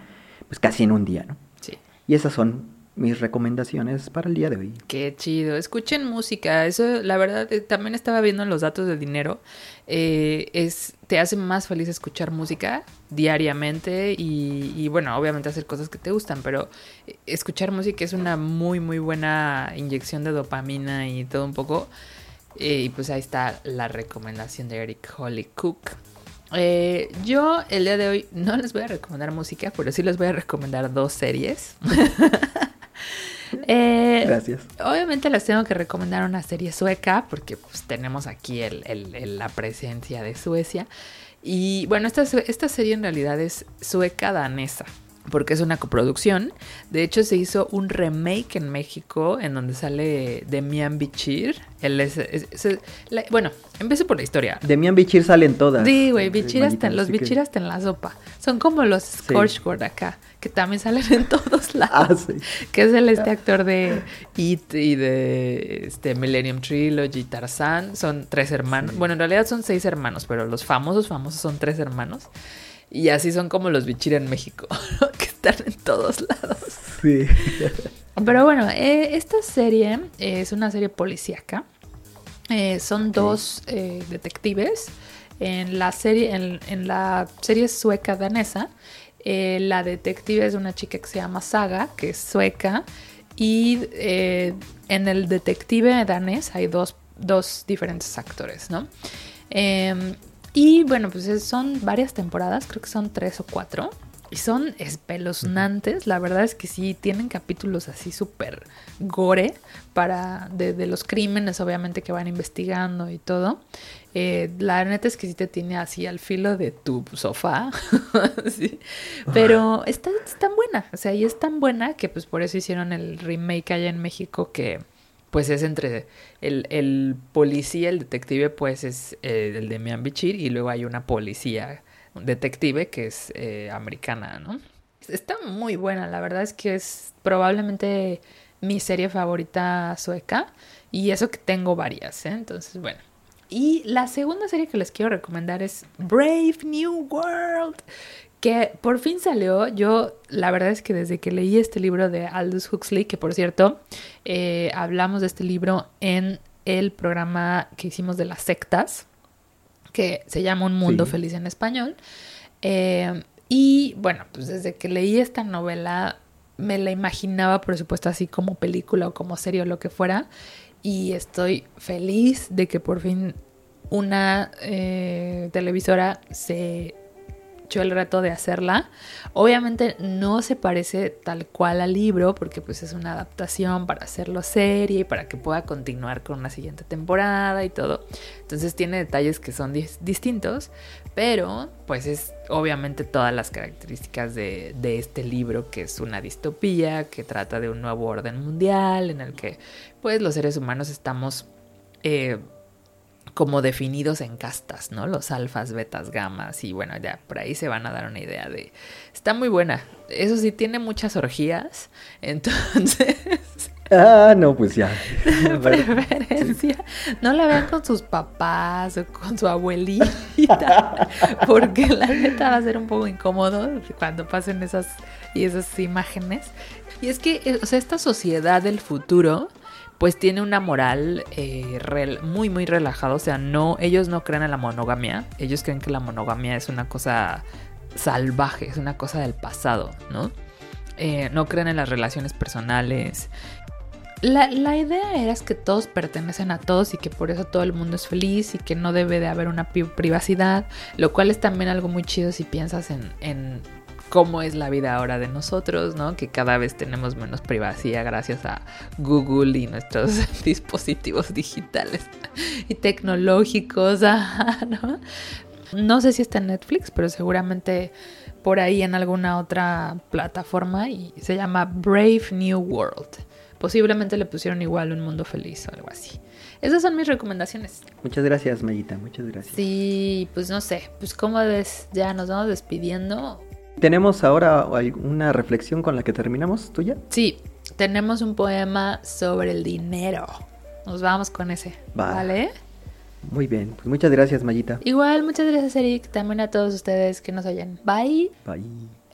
pues casi en un día, ¿no? Sí. Y esas son mis recomendaciones para el día de hoy. Qué chido. Escuchen música. Eso, la verdad, eh, también estaba viendo en los datos de dinero. Eh, es, te hace más feliz escuchar música diariamente y, y, bueno, obviamente hacer cosas que te gustan, pero eh, escuchar música es una muy, muy buena inyección de dopamina y todo un poco. Eh, y pues ahí está la recomendación de Eric Holly Cook. Eh, yo el día de hoy no les voy a recomendar música, pero sí les voy a recomendar dos series. Eh, Gracias. Obviamente les tengo que recomendar una serie sueca porque pues tenemos aquí el- el- el- la presencia de Suecia. Y bueno, esta, esta serie en realidad es sueca-danesa porque es una coproducción. De hecho se hizo un remake en México en donde sale Demian Bichir. Él es, es- es- la- bueno, empiezo por la historia. Demian Bichir salen todas. Sí, güey, Bichir hasta, los así que- Bichir hasta en la sopa. Son como los Skarsgård acá, que también salen en todos lados. Ah, sí. Que es el este actor de It y de este Millennium Trilogy, Tarzan. Son tres hermanos. Sí. Bueno, en realidad son seis hermanos, pero los famosos, famosos son tres hermanos. Y así son como los Bichir en México, ¿no? que están en todos lados. Sí. Pero bueno, eh, esta serie es una serie policíaca. Eh, son dos eh, detectives. En la serie, en, en la serie sueca danesa, eh, la detective es una chica que se llama Saga, que es sueca. Y eh, en el detective danés hay dos, dos diferentes actores, ¿no? Y bueno, pues es- son varias temporadas, creo que son tres o cuatro. Y son espeluznantes. La verdad es que sí, tienen capítulos así súper gore para de, de los crímenes, obviamente, que van investigando y todo. Eh, la neta es que sí te tiene así al filo de tu sofá. sí. Pero está, tan buena. O sea, y es tan buena que pues por eso hicieron el remake allá en México que pues es entre el, el policía, el detective, pues es eh, el de Mian Bichir y luego hay una policía detective que es eh, americana, ¿no? Está muy buena, la verdad es que es probablemente mi serie favorita sueca y eso que tengo varias, ¿eh? Entonces, bueno. Y la segunda serie que les quiero recomendar es Brave New World, que por fin salió. Yo, la verdad es que desde que leí este libro de Aldous Huxley, que por cierto, eh, hablamos de este libro en el programa que hicimos de las sectas, que se llama Un Mundo Feliz en español. Eh, y bueno, pues desde que leí esta novela me la imaginaba, por supuesto, así como película o como serie o lo que fuera. Y estoy feliz de que por fin una eh, televisora se el reto de hacerla. Obviamente no se parece tal cual al libro porque pues es una adaptación para hacerlo serie y para que pueda continuar con una siguiente temporada y todo. Entonces tiene detalles que son distintos, pero pues es obviamente todas las características de, de, este libro que es una distopía, que trata de un nuevo orden mundial en el que pues los seres humanos estamos... Eh, como definidos en castas, ¿no? Los alfas, betas, gamas y bueno, ya por ahí se van a dar una idea de... Está muy buena. Eso sí, tiene muchas orgías, entonces... Ah, no, pues ya. preferencia. No la vean con sus papás o con su abuelita, porque la neta va a ser un poco incómodo cuando pasen esas y esas imágenes. Y es que, eh, o sea, esta sociedad del futuro pues tiene una moral eh, muy muy relajada, o sea, no, ellos no creen en la monogamia, ellos creen que la monogamia es una cosa salvaje, es una cosa del pasado, ¿no? Eh, no creen en las relaciones personales. La, la, idea era que todos pertenecen a todos y que por eso todo el mundo es feliz y que no debe de haber una privacidad, lo cual es también algo muy chido si piensas en, en cómo es la vida ahora de nosotros, ¿no? Que cada vez tenemos menos privacidad gracias a Google y nuestros dispositivos digitales y tecnológicos, ¿no? No sé si está en Netflix, pero seguramente por ahí en alguna otra plataforma y se llama Brave New World. Posiblemente le pusieron igual un mundo feliz o algo así. Esas son mis recomendaciones. Muchas gracias, Mayita, muchas gracias. Sí, pues no sé, pues como ves, ya nos vamos despidiendo. ¿Tenemos ahora alguna reflexión con la que terminamos tuya? Sí, tenemos un poema sobre el dinero. Nos vamos con ese. ¿Vale? Muy bien, pues muchas gracias, Mayita. Igual, muchas gracias, Eric. También a todos ustedes que nos oyen. Bye. Bye.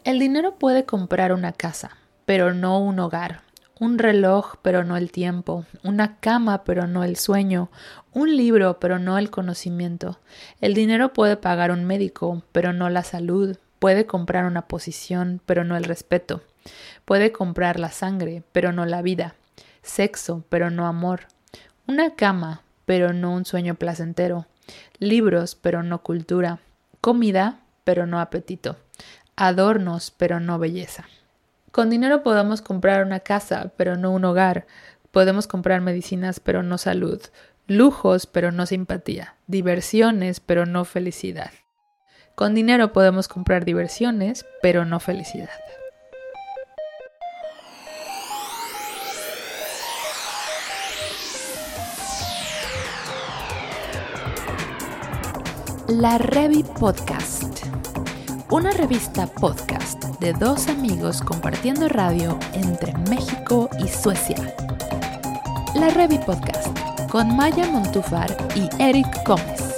El dinero puede comprar una casa, pero no un hogar. Un reloj, pero no el tiempo. Una cama, pero no el sueño. Un libro, pero no el conocimiento. El dinero puede pagar un médico, pero no la salud. Puede comprar una posición, pero no el respeto. Puede comprar la sangre, pero no la vida. Sexo, pero no amor. Una cama, pero no un sueño placentero. Libros, pero no cultura. Comida, pero no apetito. Adornos, pero no belleza. Con dinero podemos comprar una casa, pero no un hogar. Podemos comprar medicinas, pero no salud. Lujos, pero no simpatía. Diversiones, pero no felicidad. Con dinero podemos comprar diversiones, pero no felicidad. La Revi Podcast. Una revista podcast de dos amigos compartiendo radio entre México y Suecia. La Revi Podcast con Maya Montufar y Eric Gómez.